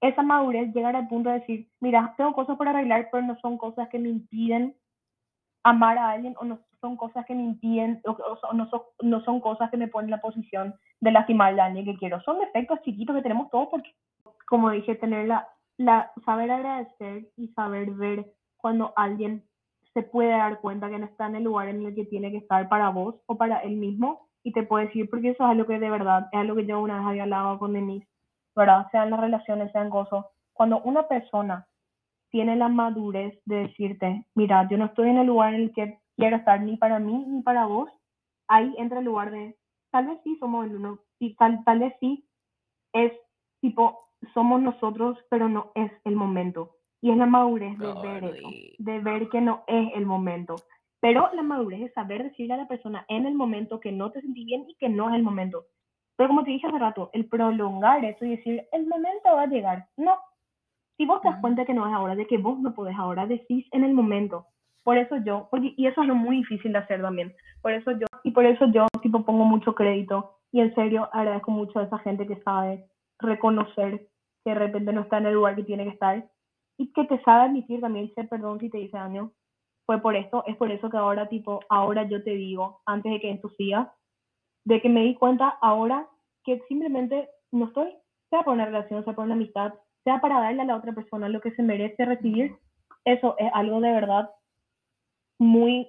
esa madurez llegar al punto de decir, mira, tengo cosas por arreglar, pero no son cosas que me impiden amar a alguien o no son cosas que me impiden o, no, son, no son cosas que me ponen en la posición de lastimar a alguien que quiero. Son defectos chiquitos que tenemos todos porque, como dije, tener la, la, saber agradecer y saber ver cuando alguien se puede dar cuenta que no está en el lugar en el que tiene que estar para vos o para él mismo y te puede decir, porque eso es algo que de verdad, es algo que yo una vez había hablado con Denise, ¿verdad? Sean las relaciones, sean cosas. Cuando una persona tiene la madurez de decirte, mira, yo no estoy en el lugar en el que quiero estar ni para mí ni para vos, ahí entra el lugar de, tal vez sí somos el uno, y tal, tal vez sí es tipo, somos nosotros, pero no es el momento. Y es la madurez de ver eso, de ver que no es el momento. Pero la madurez es saber decirle a la persona en el momento que no te sentí bien y que no es el momento. Pero como te dije hace rato, el prolongar eso y decir, el momento va a llegar. No. Si vos te das cuenta que no es ahora, de que vos no podés ahora, decís en el momento. Por eso yo, porque, y eso es lo muy difícil de hacer también. Por eso yo, y por eso yo, tipo, pongo mucho crédito. Y en serio, agradezco mucho a esa gente que sabe reconocer que de repente no está en el lugar que tiene que estar. Y que te sabe admitir también, dice perdón si te dice daño. Fue por esto, es por eso que ahora, tipo, ahora yo te digo, antes de que esto siga, de que me di cuenta ahora que simplemente no estoy, sea por una relación, sea por una amistad, sea para darle a la otra persona lo que se merece recibir, eso es algo de verdad muy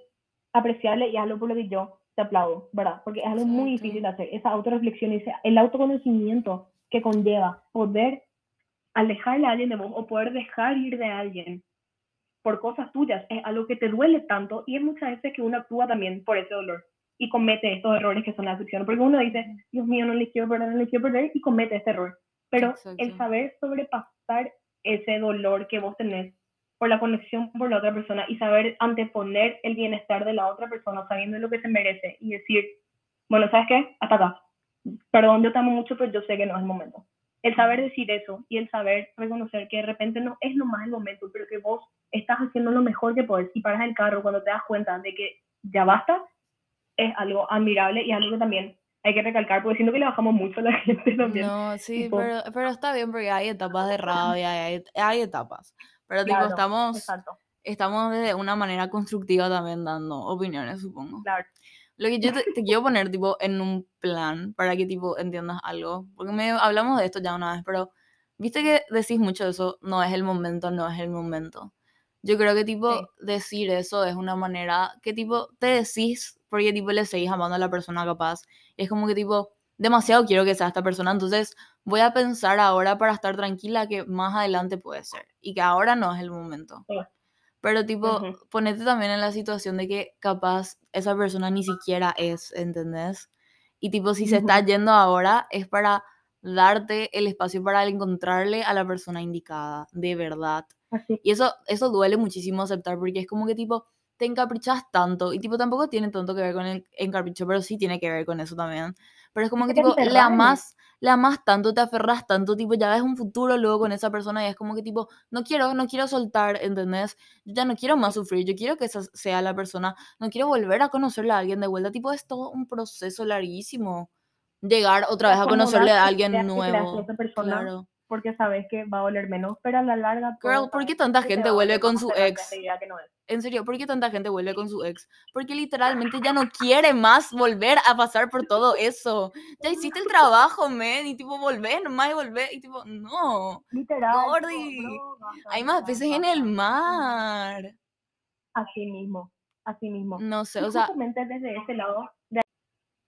apreciable y algo por lo que yo te aplaudo, ¿verdad? Porque es algo muy difícil de hacer, esa autorreflexión y ese, el autoconocimiento que conlleva poder alejarle a alguien de vos o poder dejar ir de alguien por cosas tuyas es algo que te duele tanto y es muchas veces que uno actúa también por ese dolor y comete estos errores que son la excepción. Porque uno dice, Dios mío, no le quiero perder, no le quiero perder y comete este error. Pero el Exacto. saber sobrepasar ese dolor que vos tenés por la conexión por la otra persona y saber anteponer el bienestar de la otra persona sabiendo lo que se merece y decir, bueno, ¿sabes qué? Hasta acá. Perdón, yo te amo mucho, pero yo sé que no es el momento. El saber decir eso y el saber reconocer que de repente no es nomás el momento, pero que vos estás haciendo lo mejor que podés y paras el carro cuando te das cuenta de que ya basta, es algo admirable y algo que también hay que recalcar, porque siento que le bajamos mucho a la gente también. No, sí, tipo- pero, pero está bien porque hay etapas de rabia, hay, hay etapas. Pero tipo, Claro, estamos, Exacto, estamos de una manera constructiva también dando opiniones, supongo. claro. Lo que yo te, te quiero poner tipo en un plan para que tipo entiendas algo, porque me hablamos de esto ya una vez, pero viste que decís mucho eso, no es el momento, no es el momento. Yo creo que tipo Sí. decir eso es una manera que tipo te decís porque tipo le seguís amando a la persona capaz. Y es como que tipo demasiado quiero que sea esta persona, entonces voy a pensar ahora para estar tranquila que más adelante puede ser y que ahora no es el momento. Sí. Pero tipo, Ujú. ponete también en la situación de que capaz esa persona ni siquiera es, ¿entendés? Y tipo, si se está yendo ahora es para darte el espacio para encontrarle a la persona indicada, de verdad. Así, Y eso, eso duele muchísimo aceptar porque es como que tipo, te encaprichas tanto y tipo tampoco tiene tanto que ver con el encapricho, pero sí tiene que ver con eso también. Pero es como que te tipo, le amas, le amas tanto, te aferras tanto, tipo, ya ves un futuro luego con esa persona y es como que tipo, no quiero, no quiero soltar, ¿entendés? Yo ya no quiero más sufrir, yo quiero que esa sea la persona, no quiero volver a conocerle a alguien de vuelta, tipo, es todo un proceso larguísimo. Llegar otra vez a conocerle a alguien nuevo. Claro. Porque sabes que va a doler menos, pero a la larga... Girl, ¿por qué tanta gente vuelve con su ex? no. En serio, ¿por qué tanta gente vuelve con su ex? Porque literalmente ya no quiere más volver a pasar por todo eso. Ya hiciste el trabajo, men, y tipo, volvé nomás y volvé, y tipo, no. Literal. Gordi, Hay más peces en el mar. Así mismo, así mismo. No sé, Y o sea, justamente desde ese lado, de-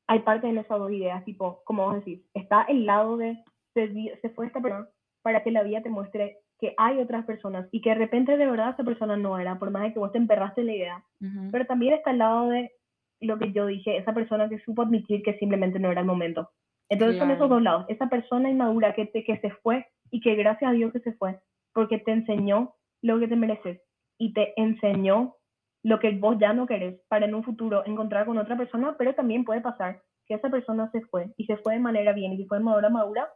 hay parte en esas dos ideas, tipo, como vos decís, está el lado de se, se fue esta persona para que la vida te muestre que hay otras personas y que de repente de verdad esa persona no era, por más de que vos te emperraste en la idea. ujú, Pero también está el lado de lo que yo dije, esa persona que supo admitir que simplemente no era el momento. Entonces son esos Claro. dos lados, esa persona inmadura que, te, que se fue y que gracias a Dios que se fue, porque te enseñó lo que te mereces y te enseñó lo que vos ya no querés para en un futuro encontrar con otra persona, pero también puede pasar que esa persona se fue y se fue de manera bien y que fue de madura madura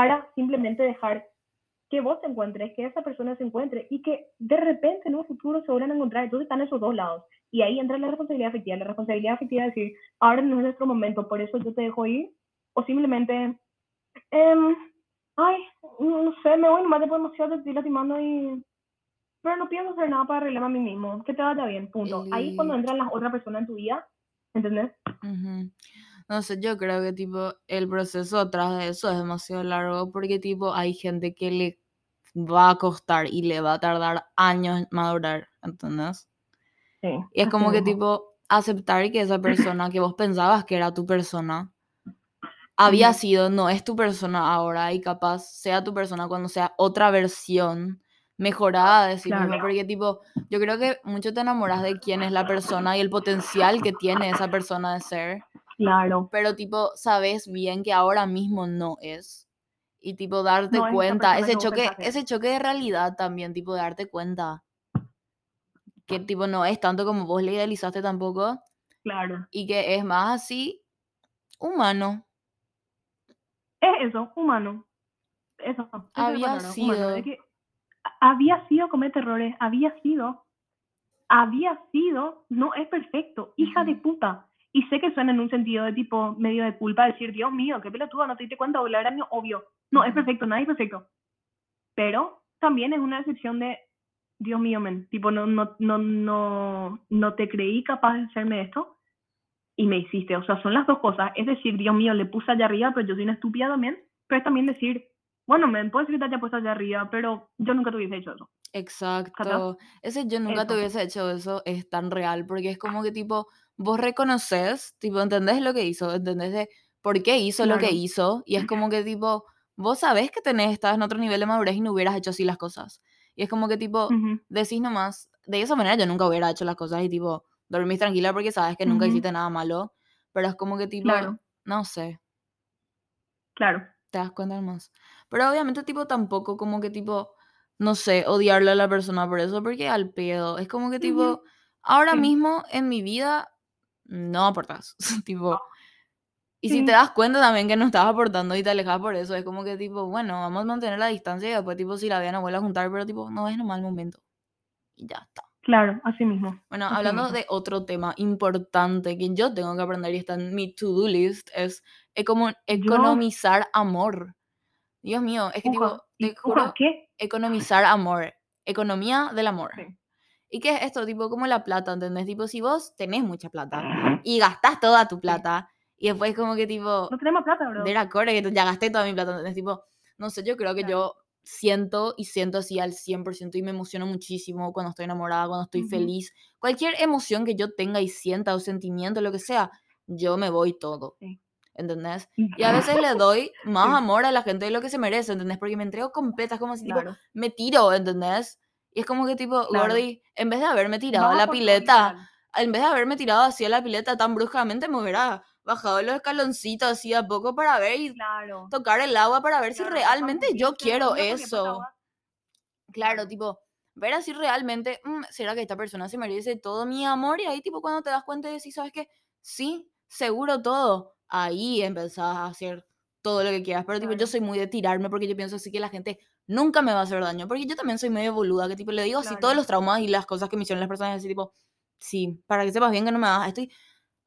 para simplemente dejar que vos te encuentres, que esa persona se encuentre y que de repente en un futuro se vuelvan a encontrar. Entonces están esos dos lados. Y ahí entra la responsabilidad afectiva. La responsabilidad afectiva es decir, ahora no es nuestro momento, por eso yo te dejo ir. O simplemente, em, ay, no, sé, me voy nomás después demasiado te estoy lastimando y... Pero no pienso hacer nada para arreglarme a mí mismo. Que te vaya bien, punto. Ahí es cuando entran las otras personas en tu vida, ¿entendés? Ujú. No sé, yo creo que tipo el proceso atrás de eso es demasiado largo porque tipo hay gente que le va a costar y le va a tardar años madurar, ¿entendés? Sí. Y es como que mismo. tipo aceptar que esa persona que vos pensabas que era tu persona había sido, no es tu persona ahora y capaz sea tu persona cuando sea otra versión mejorada de sí Claro. porque tipo, yo creo que mucho te enamoras de quién es la persona y el potencial que tiene esa persona de ser, Claro. pero tipo, sabes bien que ahora mismo no es. Y tipo, darte No cuenta, ese choque, ese choque de realidad también, tipo, darte cuenta que tipo no es tanto como vos le idealizaste tampoco Claro. y que es más así humano. Es eso, humano. Eso, es Había palabra, humano. Es sido. que había sido cometer errores, había sido, había sido, no es perfecto, hija de puta. Y sé que suena en un sentido de tipo medio de culpa decir, Dios mío, qué pelotudo, no te diste cuenta, volar año, obvio. No, es perfecto, nadie es perfecto. Pero también es una decepción de, Dios mío, men, tipo, no, no, no, no, no te creí capaz de hacerme esto y me hiciste. O sea, son las dos cosas. Es decir, Dios mío, le puse allá arriba, pero yo soy una estúpida también. Pero es también decir, bueno, men, puede ser que te haya puesto allá arriba, pero yo nunca te hubiese hecho eso. Exacto. Ese yo nunca te Eso. hubiese hecho eso es tan real, porque es como que tipo, vos reconoces, tipo, entendés lo que hizo, entendés de por qué hizo lo que Claro. hizo, y es como que tipo, vos sabés que tenés, estás en otro nivel de madurez y no hubieras hecho así las cosas. Y es como que tipo, Ujú, decís nomás, de esa manera yo nunca hubiera hecho las cosas y tipo, dormís tranquila porque sabes que nunca Ujú. hiciste nada malo, pero es como que tipo, Claro. no sé, Claro. te das cuenta más. Pero obviamente tipo tampoco como que tipo, no sé, odiarle a la persona por eso, porque al pedo, es como que tipo, ahora Sí. mismo en mi vida no aportas, tipo, y si te das cuenta también que no estás aportando y te alejas por eso, es como que tipo, bueno, vamos a mantener la distancia y después tipo si la vean a vuelve a juntar, pero tipo, no es nomás el momento. Y ya está. Claro, así mismo. Bueno, Así hablando mismo. de otro tema importante que yo tengo que aprender y está en mi to-do list, es ecomo- Yo, economizar amor. Dios mío, es que tipo, te juro, ¿qué? economizar amor. Economía del amor. Sí. ¿Y qué es esto? Tipo, como la plata, ¿entendés? Tipo, si vos tenés mucha plata y gastás toda tu Sí. plata y después como que tipo, No tenemos plata, bro. ver acorde que ya gasté toda mi plata, ¿entendés? Tipo, no sé, yo creo que Claro. yo siento y siento así al 100% y me emociono muchísimo cuando estoy enamorada, cuando estoy feliz. Cualquier emoción que yo tenga y sienta o sentimiento, lo que sea, yo me voy todo, Sí. ¿Entendés? Y a veces le doy más amor a la gente de lo que se merece, ¿entendés? Porque me entrego completa, es como si tipo, Claro. me tiro, ¿entendés? Y es como que tipo, Claro. Gordi, en vez de haberme tirado a Vas a la pileta, en vez de haberme tirado así a la pileta tan bruscamente, me hubiera bajado los escaloncitos así a poco para ver y Claro. tocar el agua para ver si realmente yo quiero eso. Claro. tipo, ver así realmente, "Mm, ¿será que esta persona se merece todo mi amor? Y ahí, tipo, cuando te das cuenta y decís, ¿sabes qué? Sí, seguro todo. Ahí empezás a hacer todo lo que quieras. Pero, tipo, yo Claro. soy muy de tirarme porque yo pienso así que la gente nunca me va a hacer daño. Porque yo también soy medio boluda, que, tipo, le digo así todos Claro. los traumas y las cosas que me hicieron las personas, así, tipo, sí, para que sepas bien que no me hagas. Estoy,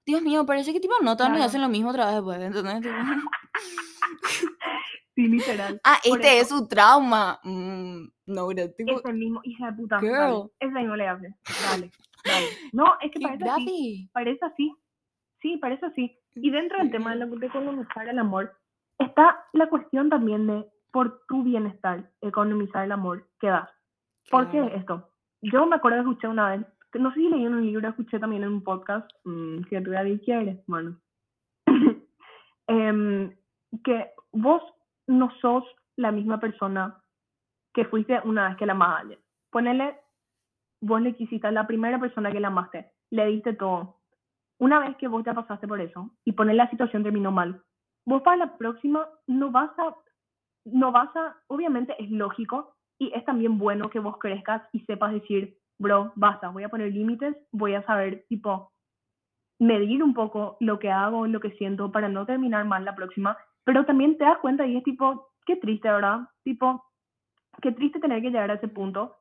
Dios mío, parece que, tipo, no, todas me Claro. hacen lo mismo otra vez después. Tipo, Sí, literal. ah, Por este es su trauma. Mm, no, bro, tipo, ese mismo, hija de puta, girl. dale. Ese mismo le hace. Dale, dale. No, es que parece así. Parece así. Sí, parece así. Y dentro del tema de lo de economizar el amor, está la cuestión también de, por tu bienestar, economizar el amor que das. ¿Por qué esto? Yo me acuerdo que escuché una vez, no sé si leí en un libro, escuché también en un podcast, mm, si tú ya quieres, bueno, em, que vos no sos la misma persona que fuiste una vez que la amaste. Ponele, vos le quisiste a la primera persona que la amaste, le diste todo. Una vez que vos ya pasaste por eso y poner la situación terminó mal, vos para la próxima no vas a, no vas a, obviamente es lógico y es también bueno que vos crezcas y sepas decir, bro, basta, voy a poner límites, voy a saber, tipo, medir un poco lo que hago, lo que siento para no terminar mal la próxima, pero también te das cuenta y es tipo, qué triste, ¿verdad? Tipo, qué triste tener que llegar a ese punto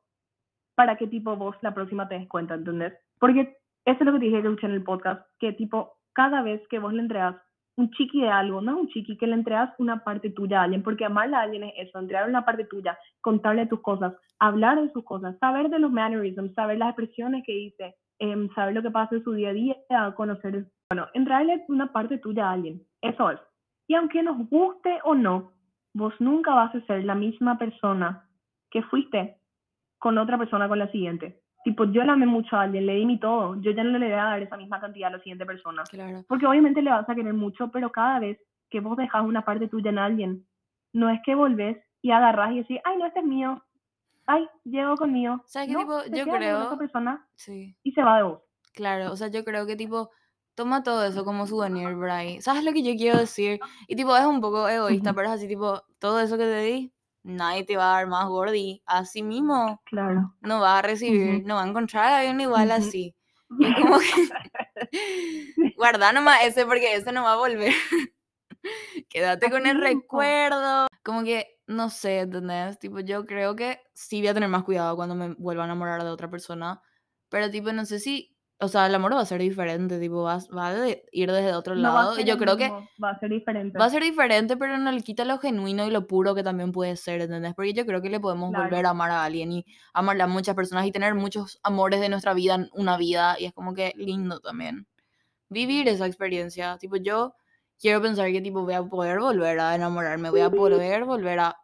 para que tipo vos la próxima te des cuenta, ¿entendés? Porque eso es lo que dije que escuché en el podcast, que tipo cada vez que vos le entregas un chiqui de algo, no un chiqui, que le entregas una parte tuya a alguien, porque amarle a alguien es eso, entregar una parte tuya, contarle tus cosas, hablar de sus cosas, saber de los mannerisms, saber las expresiones que dice, em, saber lo que pasa en su día a día, conocer, bueno, entregarle una parte tuya a alguien, eso es. Y aunque nos guste o no, vos nunca vas a ser la misma persona que fuiste con otra persona con la siguiente. Tipo, yo le amé mucho a alguien, le di mi todo, yo ya no le voy a dar esa misma cantidad a la siguiente persona. Claro. Porque obviamente le vas a querer mucho, pero cada vez que vos dejas una parte tuya en alguien, no es que volvés y agarrás y decís, ay, no, este es mío, ay, llego conmigo. ¿Sabes qué No, tipo? Yo con creo. persona Sí. y se va de vos. Claro, o sea, yo creo que tipo, toma todo eso como souvenir, Bray. ¿Sabes lo que yo quiero decir? Y tipo, es un poco egoísta, pero es así, tipo, todo eso que te di, nadie te va a dar más gordi. Así mismo, Claro. no va a recibir, Ujú. no va a encontrar a alguien igual Ujú. así. Y es como que, guarda nomás ese porque ese no va a volver. Quédate con Así el recuerdo. Como que, no sé, ¿entendés? Tipo, yo creo que sí voy a tener más cuidado cuando me vuelva a enamorar de otra persona. Pero, tipo, no sé si, o sea, el amor va a ser diferente, tipo, va, va a de- ir desde otro No lado. Y yo creo que va a ser diferente. va a ser diferente, pero no le quita lo genuino y lo puro que también puede ser, ¿entendés? Porque yo creo que le podemos volver a amar a alguien y amarle a muchas personas y tener muchos amores de nuestra vida en una vida. Y es como que lindo también. Vivir esa experiencia. Tipo, yo quiero pensar que, tipo, voy a poder volver a enamorarme, voy a poder volver a,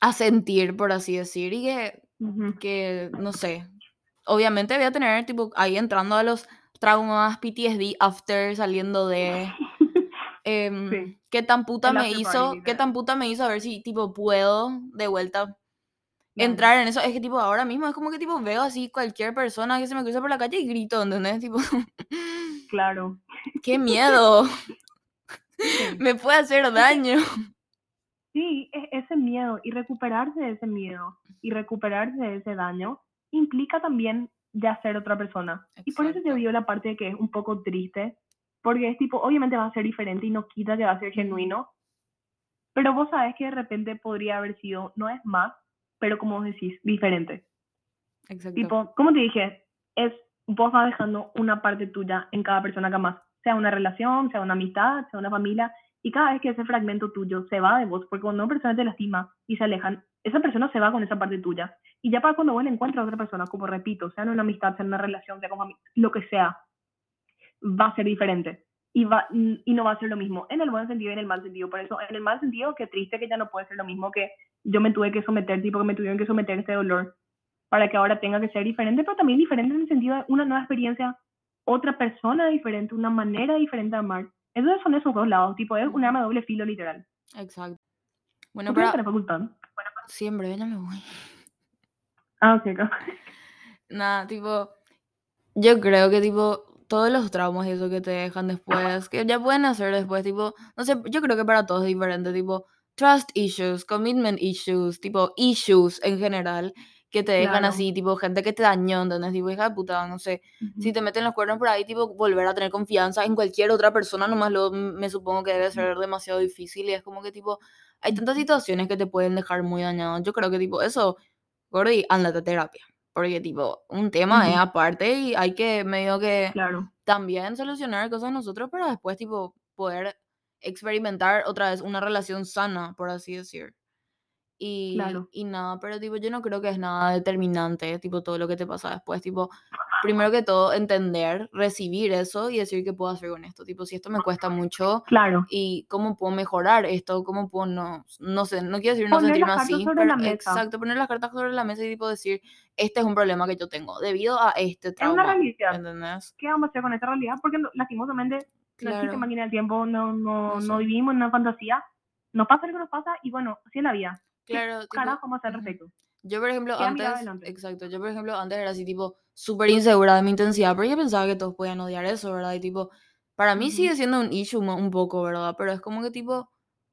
a sentir, por así decir, y que que, no sé, obviamente voy a tener, tipo, ahí entrando a los traumas, PTSD, after, saliendo de... em, Sí. ¿Qué tan puta El me party, hizo? ¿Qué tan puta me hizo? A ver si, tipo, puedo de vuelta entrar en eso. Es que, tipo, ahora mismo es como que, tipo, veo así cualquier persona que se me cruza por la calle y grito, ¿entendés? Tipo, Claro. ¡qué miedo! Sí. me puede hacer daño. Sí, ese miedo y recuperarse de ese miedo y recuperarse de ese daño implica también ya ser otra persona. Y por eso Exacto. digo la parte de que es un poco triste, porque es tipo, obviamente va a ser diferente y no quita que va a ser genuino, pero vos sabes que de repente podría haber sido, no es más, pero como vos decís, diferente. Exacto. Tipo, como te dije, es vos vas dejando una parte tuya en cada persona que amas, sea una relación, sea una amistad, sea una familia, y cada vez que ese fragmento tuyo se va de vos, porque cuando una persona te lastima y se alejan, esa persona se va con esa parte tuya. Y ya para cuando vos encuentras a otra persona, como repito, sea en una amistad, sea en una relación, sea como lo que sea, va a ser diferente. Y, va, y no va a ser lo mismo, en el buen sentido y en el mal sentido. Por eso, en el mal sentido, qué triste que ya no puede ser lo mismo que yo me tuve que someter, tipo que me tuvieron que someter este dolor para que ahora tenga que ser diferente, pero también diferente en el sentido de una nueva experiencia, otra persona diferente, una manera diferente de amar. Entonces son esos dos lados, tipo, es un arma de doble filo literal. Exacto. Bueno, ¿Por qué no tenés facultad? siempre ya me voy. Ah, ok, ok. Nada, tipo, yo creo que tipo todos los traumas y eso que te dejan después, que ya pueden hacer después, tipo, no sé, yo creo que para todos es diferente, tipo, trust issues, commitment issues, tipo, issues en general, que te dejan Claro. así, tipo, gente que te dañó, ¿entendés? Tipo, hija de puta, no sé, si te meten los cuernos por ahí, tipo, volver a tener confianza en cualquier otra persona, nomás lo, me supongo que debe ser demasiado difícil y es como que, tipo, hay tantas situaciones que te pueden dejar muy dañado. Yo creo que, tipo, eso, Gordy, ándate a terapia. Porque, tipo, un tema es Ujú. aparte y hay que medio que Claro. también solucionar cosas nosotros para después, tipo, poder experimentar otra vez una relación sana, por así decir. Y, Claro. y nada, pero tipo, yo no creo que es nada determinante, tipo, todo lo que te pasa después, tipo, primero que todo, entender, recibir eso y decir qué puedo hacer con esto, tipo, si esto me cuesta mucho Claro. y cómo puedo mejorar esto, cómo puedo, no, no sé, no quiero decir no Poner sentirme las cartas así, sobre pero la mesa. exacto, poner las cartas sobre la mesa y tipo decir, este es un problema que yo tengo debido a este Es una trauma, realidad. ¿entendés? ¿Qué vamos a hacer con esta realidad? Porque no- lastimosamente no existe Claro, máquina del tiempo, no, no, no no sé. vivimos en una fantasía. Nos pasa lo que nos pasa y bueno, así es la vida. ¿Qué Claro, tipo, carajo vamos a hacer respecto? Yo, por ejemplo, antes, exacto, yo, por ejemplo, antes era así, tipo, súper insegura de mi intensidad, porque yo pensaba que todos podían odiar eso, ¿verdad? Y, tipo, para mí Ujú. sigue siendo un issue un poco, ¿verdad? Pero es como que, tipo,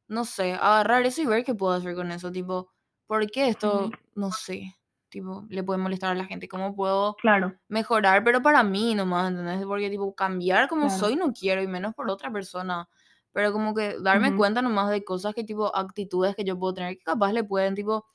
no sé, agarrar eso y ver qué puedo hacer con eso, tipo, ¿por qué esto, Ujú. no sé, tipo, le puede molestar a la gente? ¿Cómo puedo Claro, mejorar? Pero para mí nomás, ¿entendés? Porque, tipo, cambiar como claro. soy no quiero, y menos por otra persona. Pero como que darme Ujú. cuenta nomás de cosas que tipo, actitudes que yo puedo tener que capaz le pueden tipo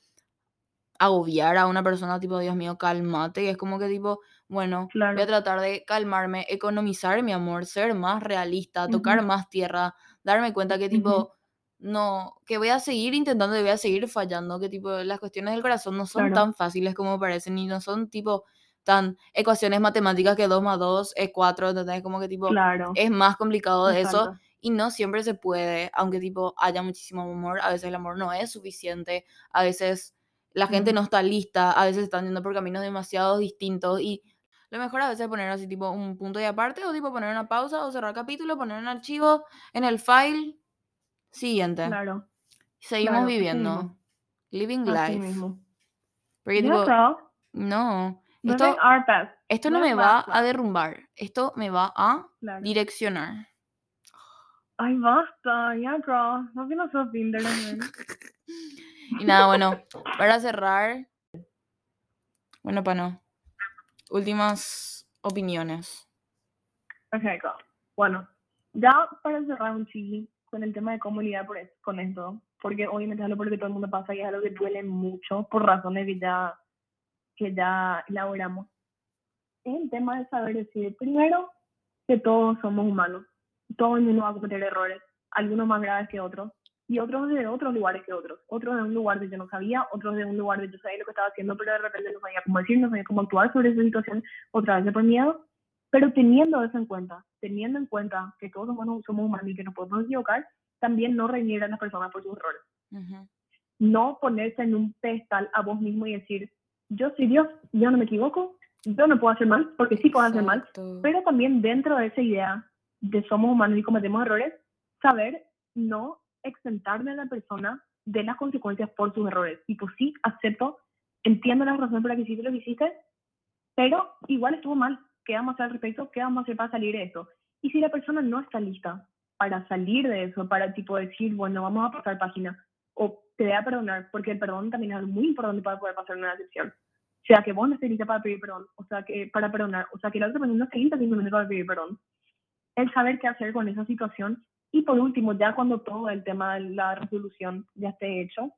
agobiar a una persona tipo, Dios mío, cálmate, y es como que tipo, bueno, voy a Claro. tratar de calmarme, economizar mi amor, ser más realista, tocar más tierra, darme cuenta que tipo, no, que voy a seguir intentando y voy a seguir fallando, que tipo, las cuestiones del corazón no son Claro. tan fáciles como parecen y no son tipo tan ecuaciones matemáticas que 2 más 2 es 4, ¿entendés? Como que tipo, Claro. es más complicado de eso. Y no siempre se puede, aunque tipo haya muchísimo amor, a veces el amor no es suficiente, a veces la gente no está lista, a veces están yendo por caminos demasiado distintos y lo mejor a veces es poner así tipo un punto y aparte o tipo poner una pausa o cerrar capítulo, poner un archivo en el file, siguiente. Claro. Seguimos Claro, viviendo. mismo. Living Así life. mismo. Porque tipo, no, esto, esto no me va a derrumbar, esto me va a Claro. direccionar. Ay, basta, ya, girl. No que no sos Tinder. Y nada, bueno, para cerrar, bueno, Pano, últimas opiniones. Ok, go. Bueno, ya para cerrar un chili con el tema de comunidad por es- con esto, porque obviamente es algo por lo que todo el mundo pasa y es algo que duele mucho por razones que ya, que ya elaboramos. Es el tema de saber decir, primero, que todos somos humanos. Todo el mundo va a cometer errores, algunos más graves que otros, y otros de otros lugares que otros. Otros de un lugar de yo no sabía, otros de un lugar de yo sabía lo que estaba haciendo, pero de repente no sabía cómo decir, no sabía cómo actuar sobre esa situación, otra vez por miedo. Pero teniendo eso en cuenta, teniendo en cuenta que todos somos, somos humanos y que nos podemos equivocar, también no reñir a las personas por sus errores. Ujú. No ponerse en un pedestal a vos mismo y decir, yo soy Dios, yo no me equivoco, yo no puedo hacer mal, porque sí puedo hacer mal, Exacto. pero también dentro de esa idea de somos humanos y cometemos errores, saber no exentarme a la persona de las consecuencias por sus errores. Y pues sí, acepto, entiendo las razones por las que hiciste lo que hiciste, pero igual estuvo mal. ¿Qué vamos a hacer al respecto? ¿Qué vamos a hacer para salir de eso? Y si la persona no está lista para salir de eso, para tipo decir, bueno, vamos a pasar página, o te voy a perdonar, porque el perdón también es algo muy importante para poder pasar una decepción. O sea, que vos no estés lista para pedir perdón, o sea, que para perdonar, o sea, que la otra persona no esté lista simplemente para pedir perdón. El saber qué hacer con esa situación. Y por último, ya cuando todo el tema de la resolución ya esté hecho,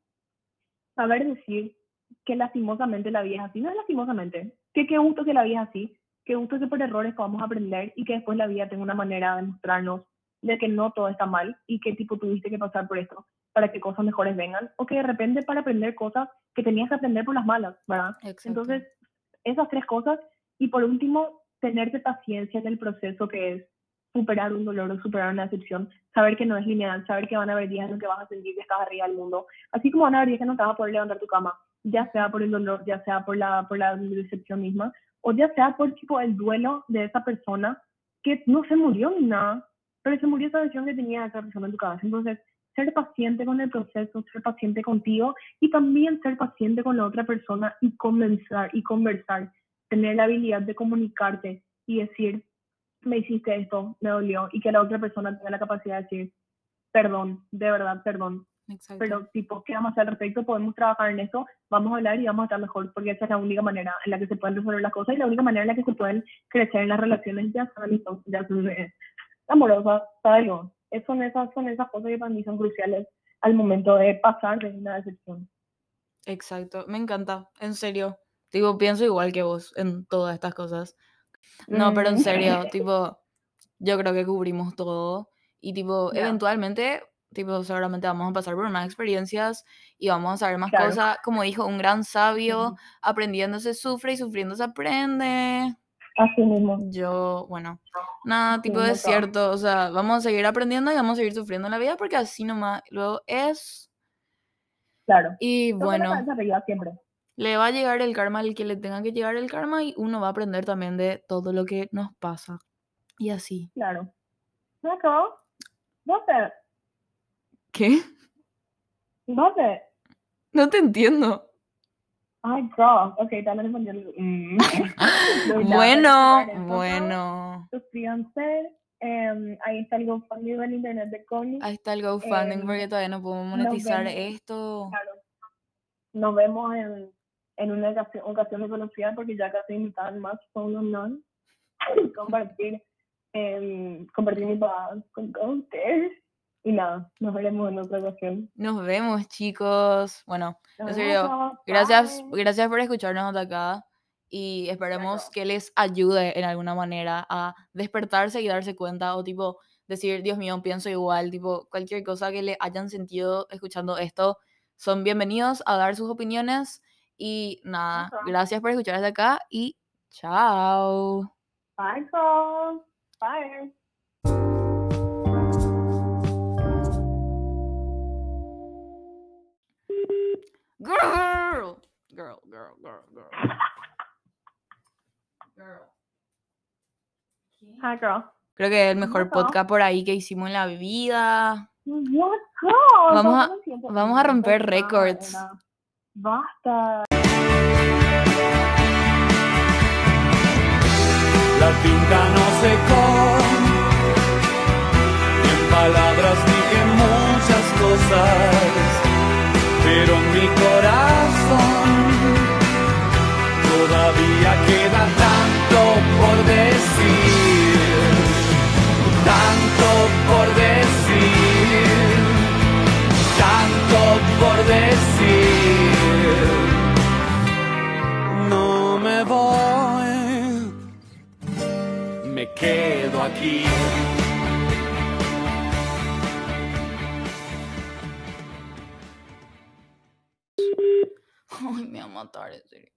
saber decir que lastimosamente la vida es así. No es lastimosamente, que qué gusto que la vida es así, qué gusto que por errores podamos aprender y que después la vida tenga una manera de mostrarnos de que no todo está mal y que tipo tuviste que pasar por esto para que cosas mejores vengan o que de repente para aprender cosas que tenías que aprender por las malas, ¿verdad? Exacto. Entonces, esas tres cosas y por último, tenerte paciencia en el proceso que es superar un dolor o superar una decepción, saber que no es lineal, saber que van a haber días en los que vas a sentir que estás arriba del mundo, así como van a haber días que no te vas a poder levantar tu cama, ya sea por el dolor, ya sea por la, por la decepción misma, o ya sea por tipo el duelo de esa persona que no se murió ni nada, pero se murió esa versión que tenía esa persona en tu cabeza. Entonces, ser paciente con el proceso, ser paciente contigo y también ser paciente con la otra persona y conversar y conversar, tener la habilidad de comunicarte y decir, me hiciste esto, me dolió, y que la otra persona tenga la capacidad de decir, perdón, de verdad, perdón, Exacto. pero tipo, ¿qué vamos a hacer al respecto? Podemos trabajar en eso, vamos a hablar y vamos a estar mejor, porque esa es la única manera en la que se pueden resolver las cosas y la única manera en la que se pueden crecer en las relaciones, ya sean ya sean amorosas, ¿sabes? Son esas, son esas cosas que para mí son cruciales al momento de pasar de una decepción. Exacto, me encanta, en serio. Tipo, pienso igual que vos en todas estas cosas. No, pero en Mm. serio, tipo, yo creo que cubrimos todo y tipo, eventualmente, tipo, seguramente vamos a pasar por más experiencias y vamos a saber más Claro. cosas. Como dijo un gran sabio, aprendiendo se sufre y sufriendo se aprende. Así mismo. Yo, bueno, nada, tipo, es todo. cierto, o sea, vamos a seguir aprendiendo y vamos a seguir sufriendo en la vida porque así nomás luego es. Claro. Y bueno. siempre. Le va a llegar el karma al que le tenga que llegar el karma y uno va a aprender también de todo lo que nos pasa. Y así. Claro. Nico, ¿dónde? ¿Qué? ¿Dónde? No te entiendo. Ay, girl. Ok, te en español. Mm. Bueno, bueno. Suscríbanse. em, ahí está el GoFundMe del internet de Connie. Ahí está el GoFundMe Em, porque todavía no podemos monetizar esto. Claro. Nos vemos en, en una ocasión, ocasión desconocida porque ya casi invitaban más son un non. compartir, em, compartir mi paz con, con ustedes. Y nada, nos veremos en otra ocasión. Nos vemos, chicos. Bueno, en serio, gracias, gracias por escucharnos hasta acá. Y esperemos Claro. que les ayude en alguna manera a despertarse y darse cuenta. O tipo, decir, Dios mío, pienso igual. Tipo, cualquier cosa que le hayan sentido escuchando esto, son bienvenidos a dar sus opiniones. Y nada, gracias por escuchar hasta acá y chao. Bye, girls. Bye. Girl, girl, girl, girl, girl. Girl. Hi, girl. Creo que es el mejor podcast por ahí que hicimos en la vida. Vamos a- vamos a romper récords. Basta. La tinta no secó. En palabras dije muchas cosas, pero en mi corazón todavía queda tanto por decir, tanto por decir, quedo aquí. Ay, me va a matar, serio.